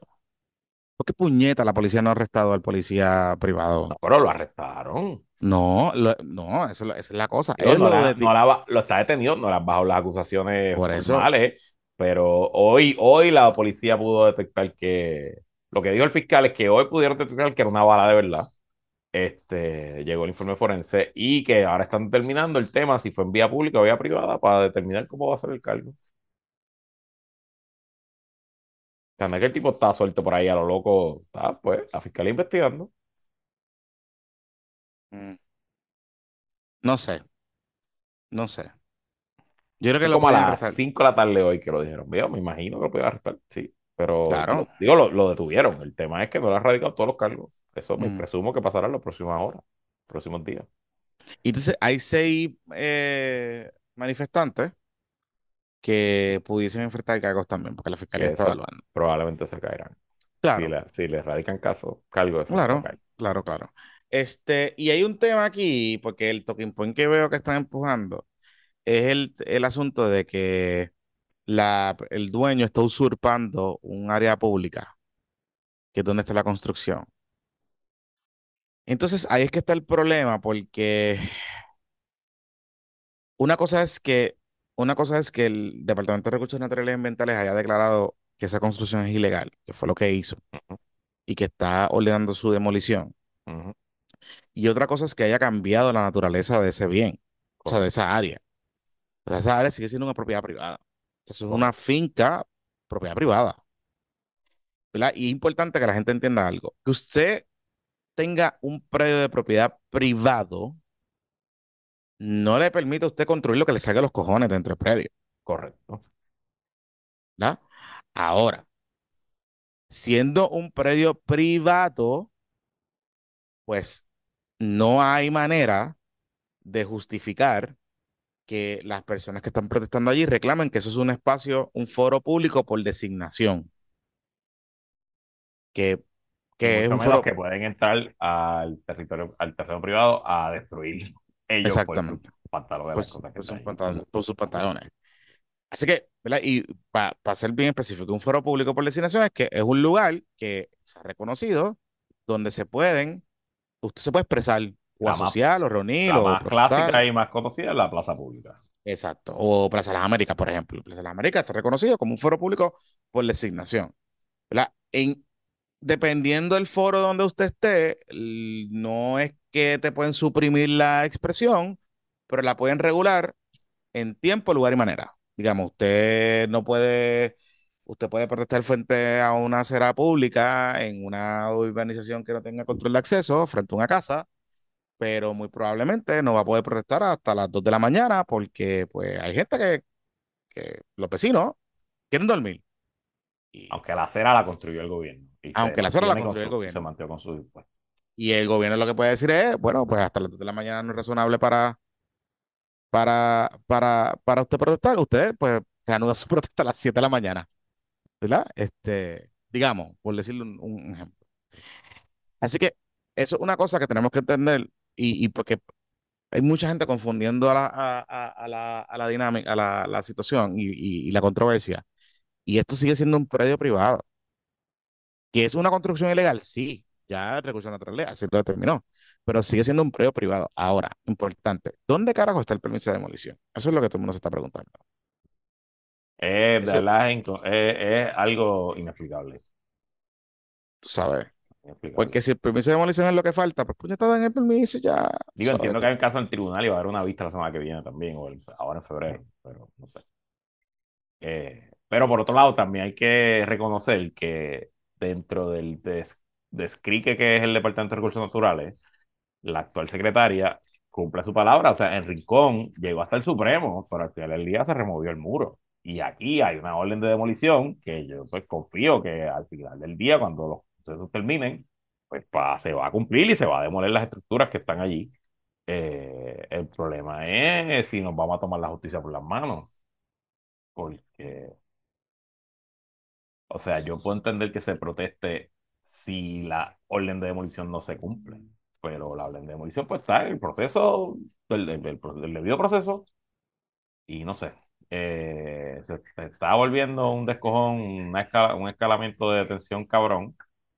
Speaker 1: ¿Por qué puñeta la policía no ha arrestado al policía privado?
Speaker 2: No, pero lo arrestaron.
Speaker 1: No, lo- no, eso, esa es la cosa. Él
Speaker 2: no
Speaker 1: lo
Speaker 2: la- no la lo está detenido, no las bajo las acusaciones
Speaker 1: Por eso.
Speaker 2: formales, pero hoy, hoy la policía pudo detectar que lo que dijo el fiscal es que hoy pudieron detectar que era una bala de verdad. Este, llegó el informe forense y que ahora están determinando el tema si fue en vía pública o vía privada para determinar cómo va a ser el cargo. Sea, no es que el tipo está suelto por ahí a lo loco, está pues la fiscalía investigando.
Speaker 1: Mm. No sé. No sé. Yo creo que lo
Speaker 2: como a
Speaker 1: pueden
Speaker 2: las
Speaker 1: arrestar.
Speaker 2: 5 de la tarde hoy que lo dijeron. Veo, me imagino que lo pueden arrestar, sí. Pero
Speaker 1: Claro.
Speaker 2: digo, digo, lo, lo detuvieron. El tema es que no le han radicado todos los cargos. Eso me
Speaker 1: Mm.
Speaker 2: presumo que pasará en las próximas horas, próximos días.
Speaker 1: Y entonces hay seis eh, manifestantes que pudiesen enfrentar cargos también, porque la fiscalía está evaluando.
Speaker 2: probablemente se caerán.
Speaker 1: Claro,
Speaker 2: Si le, si le radican caso, cargo eso
Speaker 1: claro, claro, claro. Este, y hay un tema aquí, porque el talking point que veo que están empujando es el, el asunto de que la, el dueño está usurpando un área pública, que es donde está la construcción. Entonces, ahí es que está el problema, porque una cosa es que, una cosa es que el Departamento de Recursos Naturales y Ambientales haya declarado que esa construcción es ilegal, que fue lo que hizo, y que está ordenando su demolición. Y otra cosa es que haya cambiado la naturaleza de ese bien, o sea, de esa área. O sea, esa área sigue siendo una propiedad privada. O sea, eso es una finca propiedad privada. ¿verdad? Y es importante que la gente entienda algo. Que usted tenga un predio de propiedad privado no le permite a usted construir lo que le salga los cojones dentro del predio.
Speaker 2: Correcto.
Speaker 1: ¿verdad? Ahora, siendo un predio privado, pues no hay manera de justificar que las personas que están protestando allí reclamen que eso es un espacio, un foro público por designación. Que, que es un foro.
Speaker 2: que pueden entrar al territorio, al terreno privado a destruir ellos
Speaker 1: Exactamente.
Speaker 2: por pantalones,
Speaker 1: por,
Speaker 2: las
Speaker 1: su-
Speaker 2: cosas que
Speaker 1: por sus pantalones, por sus pantalones. Así que, ¿verdad? Y para ser bien específico, un foro público por designación es que es un lugar que se ha reconocido donde se pueden, usted se puede expresar o
Speaker 2: La más-
Speaker 1: asociar o reunir
Speaker 2: La
Speaker 1: o
Speaker 2: más
Speaker 1: protestar.
Speaker 2: clásica y más conocida es la plaza pública.
Speaker 1: Exacto. O Plaza de las Américas, por ejemplo. Plaza de las Américas está reconocido como un foro público por designación. ¿verdad? En, dependiendo del foro donde usted esté, no es que te pueden suprimir la expresión, pero la pueden regular en tiempo, lugar y manera. Digamos, usted no puede, usted puede protestar frente a una acera pública en una urbanización que no tenga control de acceso, frente a una casa, pero muy probablemente no va a poder protestar hasta las 2 de la mañana porque pues hay gente que, que los vecinos quieren dormir. Y,
Speaker 2: Aunque la acera la construyó el gobierno. y
Speaker 1: Aunque la acera la construyó el gobierno.
Speaker 2: Se mantiene con sus impuestos.
Speaker 1: Y el gobierno lo que puede decir es, bueno, pues hasta las 2 de la mañana no es razonable para, para, para, para usted protestar. Usted pues reanuda su protesta a las 7 de la mañana. ¿Verdad? Este, digamos, por decirle un, ejemplo. Así que eso es una cosa que tenemos que entender y, porque hay mucha gente confundiendo a la, a, a- la, a la dinámica, a la, la situación y- y la controversia. Y esto sigue siendo un predio privado. ¿Que es una construcción ilegal? Sí, ya el recurso natural así lo determinó. Pero sigue siendo un predio privado. Ahora, importante, ¿dónde carajo está el permiso de demolición? Eso es lo que todo el mundo se está preguntando.
Speaker 2: Es,
Speaker 1: Ese-
Speaker 2: verdad, es, algo inexplicable.
Speaker 1: Tú sabes. Porque si el permiso de demolición es lo que falta, pues puñetada dan el permiso y ya.
Speaker 2: Digo, entiendo que hay un caso en el tribunal y va a haber una vista la semana que viene también, o el- ahora en febrero, pero no sé. Eh, Pero por otro lado, también hay que reconocer que dentro del descrique que es el Departamento de Recursos Naturales, la actual secretaria cumple su palabra. O sea, en Rincón llegó hasta el Supremo, pero al final del día se removió el muro. Y aquí hay una orden de demolición que yo pues confío que al final del día, cuando los procesos terminen, pues se va a cumplir y se va a demoler las estructuras que están allí. Eh, el problema es si nos vamos a tomar la justicia por las manos. Porque, o sea, yo puedo entender que se proteste si la orden de demolición no se cumple, pero la orden de demolición pues está el proceso, el, el debido proceso, y no sé, eh, se, está volviendo un descojón, una un escalamiento de detención cabrón.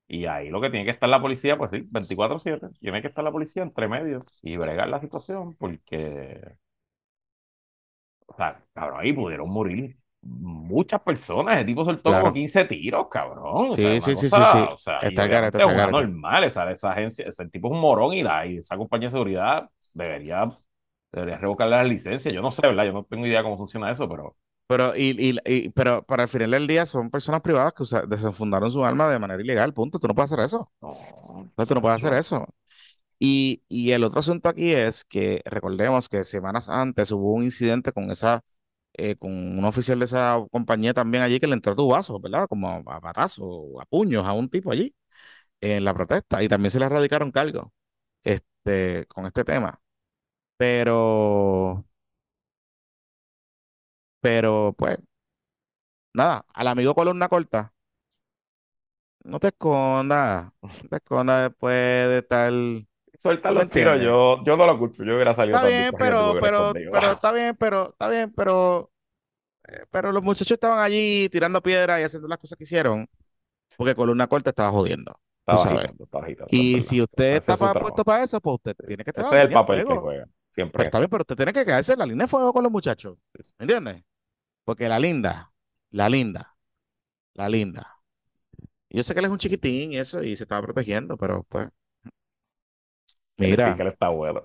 Speaker 2: Y ahí lo que tiene que estar la policía, pues sí, 24-7. Tiene que estar la policía entre medio y bregar la situación porque. O sea, cabrón, ahí pudieron morir muchas personas. Ese tipo soltó como 15 tiros, cabrón.
Speaker 1: Sí, sí, sí, sí,
Speaker 2: O sea, está es normal. Esa, esa agencia, ese tipo es un morón y, la, y esa compañía de seguridad debería Debería revocarle la licencia. Yo no sé, ¿verdad? Yo no tengo idea cómo funciona eso, pero.
Speaker 1: Pero, y, y, pero para el final del día son personas privadas que desenfundaron su alma de manera ilegal, punto. Tú no puedes hacer eso. No, tú no puedes hacer eso. Y, y, el otro asunto aquí es que recordemos que semanas antes hubo un incidente con esa, eh, con un oficial de esa compañía también allí que le entró tu vaso, ¿verdad? Como a, a a puños a un tipo allí en la protesta. Y también se le erradicaron cargos este, con este tema. Pero, pero pues, nada, al amigo columna corta, no te escondas, no te escondas después de estar.
Speaker 2: Suelta los tiros, yo, yo no lo culpo, yo hubiera salido
Speaker 1: Está bien, pero, pero, pero, está bien, pero, está bien, pero, eh, pero los muchachos estaban allí tirando piedras y haciendo las cosas que hicieron, porque columna corta estaba jodiendo. y si usted está puesto para eso, pues usted tiene que estar.
Speaker 2: Ese es el papel que juega. Siempre.
Speaker 1: Pero está bien, pero usted tiene que quedarse en la línea de fuego con los muchachos. ¿Me entiendes? Porque la linda, la linda, la linda. Yo sé que él es un chiquitín y eso, y se estaba protegiendo, pero pues.
Speaker 2: Mira. Que está bueno.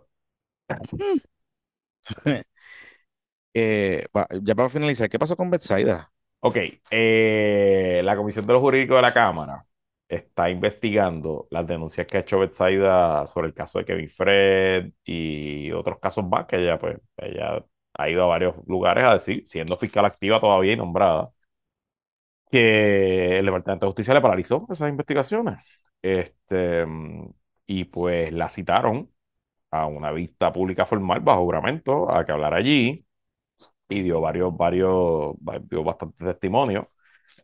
Speaker 1: eh, ya para finalizar, ¿qué pasó con Betsaida?
Speaker 2: Ok, eh, la Comisión de los Jurídicos de la Cámara está investigando las denuncias que ha hecho Betsaida sobre el caso de Kevin Fred y otros casos más que ella, pues, ella ha ido a varios lugares a decir, siendo fiscal activa todavía y nombrada, que el Departamento de Justicia le paralizó esas investigaciones. Este, y pues la citaron a una vista pública formal bajo juramento a que hablar allí y dio varios, varios, dio bastantes testimonios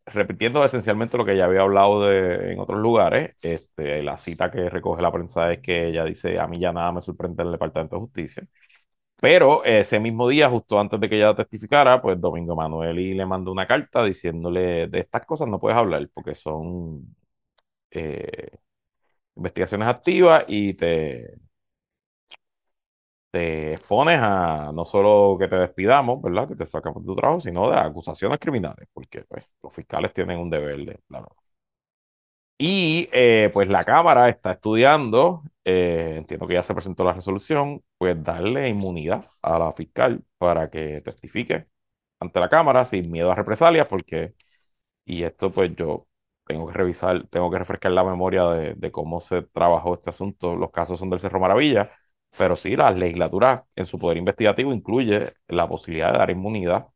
Speaker 2: repitiendo esencialmente lo que ya había hablado de, en otros lugares, este, la cita que recoge la prensa es que ella dice, a mí ya nada me sorprende en el Departamento de Justicia. Pero ese mismo día, justo antes de que ella testificara, pues Domingo Manuel y le mandó una carta diciéndole, de estas cosas no puedes hablar porque son eh, investigaciones activas y te, te expones a no solo que te despidamos, ¿verdad? Que te sacamos de tu trabajo, sino de acusaciones criminales, porque pues, los fiscales tienen un deber de, claro. Y eh, pues la Cámara está estudiando, eh, entiendo que ya se presentó la resolución, pues darle inmunidad a la fiscal para que testifique ante la Cámara sin miedo a represalias, porque, y esto pues yo tengo que revisar, tengo que refrescar la memoria de, de cómo se trabajó este asunto, los casos son del Cerro Maravilla pero sí, la legislatura en su poder investigativo incluye la posibilidad de dar inmunidad.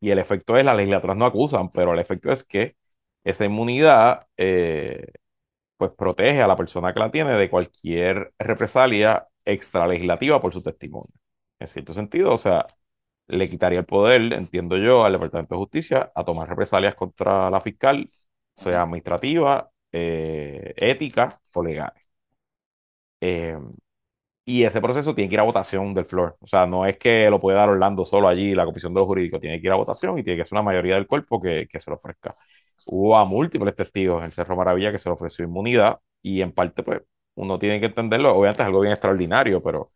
Speaker 2: Y el efecto es, las legislaturas no acusan, pero el efecto es que esa inmunidad eh, pues protege a la persona que la tiene de cualquier represalia extralegislativa por su testimonio. En cierto sentido, o sea, le quitaría el poder, entiendo yo, al Departamento de Justicia a tomar represalias contra la fiscal, sea administrativa, eh, ética o legal. Eh, y ese proceso tiene que ir a votación del floor. O sea, no es que lo puede dar Orlando solo allí, la comisión de los jurídicos. Tiene que ir a votación y tiene que ser una mayoría del cuerpo que, que se lo ofrezca. Hubo a múltiples testigos en el Cerro Maravilla que se le ofreció inmunidad y en parte, pues, uno tiene que entenderlo. Obviamente es algo bien extraordinario, pero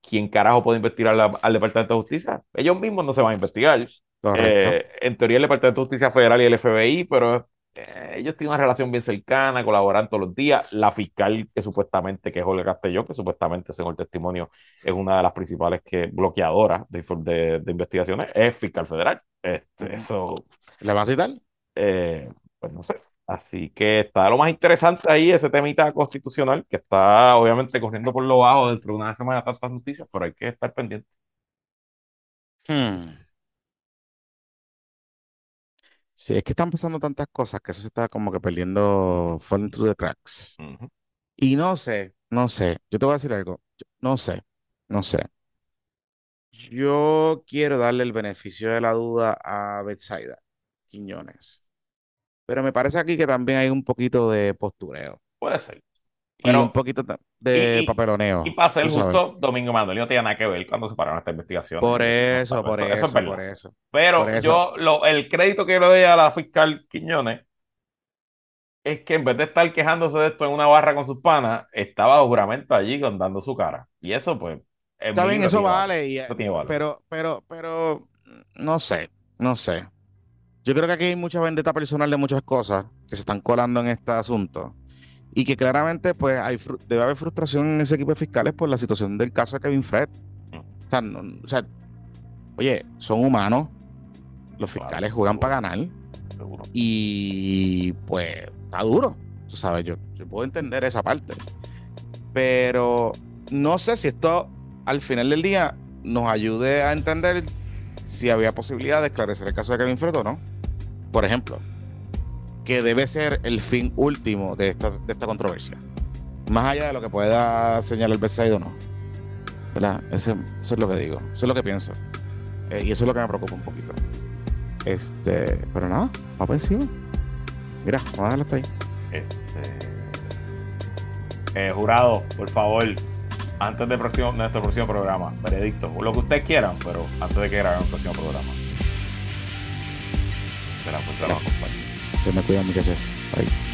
Speaker 2: ¿quién carajo puede investigar al Departamento de Justicia? Ellos mismos no se van a investigar. Eh, en teoría el Departamento de Justicia Federal y el FBI, pero eh, ellos tienen una relación bien cercana, colaboran todos los días. La fiscal, que supuestamente, que es Olga Castellón, que supuestamente, según el testimonio, es una de las principales que, bloqueadoras de, de, investigaciones, es fiscal federal. Este, eso.
Speaker 1: ¿Le va a citar?
Speaker 2: Eh, pues no sé. Así que está lo más interesante ahí, ese temita constitucional, que está obviamente corriendo por lo bajo dentro de una semana tantas noticias, pero hay que estar pendiente.
Speaker 1: Hmm. Sí, es que están pasando tantas cosas que eso se está como que perdiendo, falling through the cracks. Y no sé, no sé, yo te voy a decir algo, no sé, no sé. Yo quiero darle el beneficio de la duda a Betsaida Quiñones, pero me parece aquí que también hay un poquito de postureo.
Speaker 2: Puede ser.
Speaker 1: Y un poquito de papeloneo.
Speaker 2: Y para ser justo, Domingo Manuel no tenía nada que ver cuando se pararon esta investigación.
Speaker 1: Por eso, por eso, por eso.
Speaker 2: Pero yo, lo, el crédito que le doy a la fiscal Quiñones es que en vez de estar quejándose de esto en una barra con sus panas, estaba juramento allí dando su cara. Y eso, pues.
Speaker 1: Está bien, eso vale. Pero, pero, pero, no sé, no sé. Yo creo que aquí hay mucha vendetta personal de muchas cosas que se están colando en este asunto y que claramente pues hay, debe haber frustración en ese equipo de fiscales por la situación del caso de Kevin Fred. O sea, oye, son humanos, los fiscales juegan para ganar y pues está duro, tú sabes, yo, yo puedo entender esa parte, pero no sé si esto al final del día nos ayude a entender si había posibilidad de esclarecer el caso de Kevin Fred o no. Por ejemplo, que debe ser el fin último de esta, de esta controversia. Más allá de lo que pueda señalar el o no. ¿Verdad? eso es lo que digo, eso es lo que pienso. Eh, y eso es lo que me preocupa un poquito. Este, pero nada, va por encima. Mira, vamos a dejarlo hasta ahí.
Speaker 2: Este, eh, jurado, por favor, antes de, próximo, nuestro próximo programa, veredicto, lo que ustedes quieran, pero antes de que hagan el próximo programa.
Speaker 1: Se me cuidan, muchachos. Bye.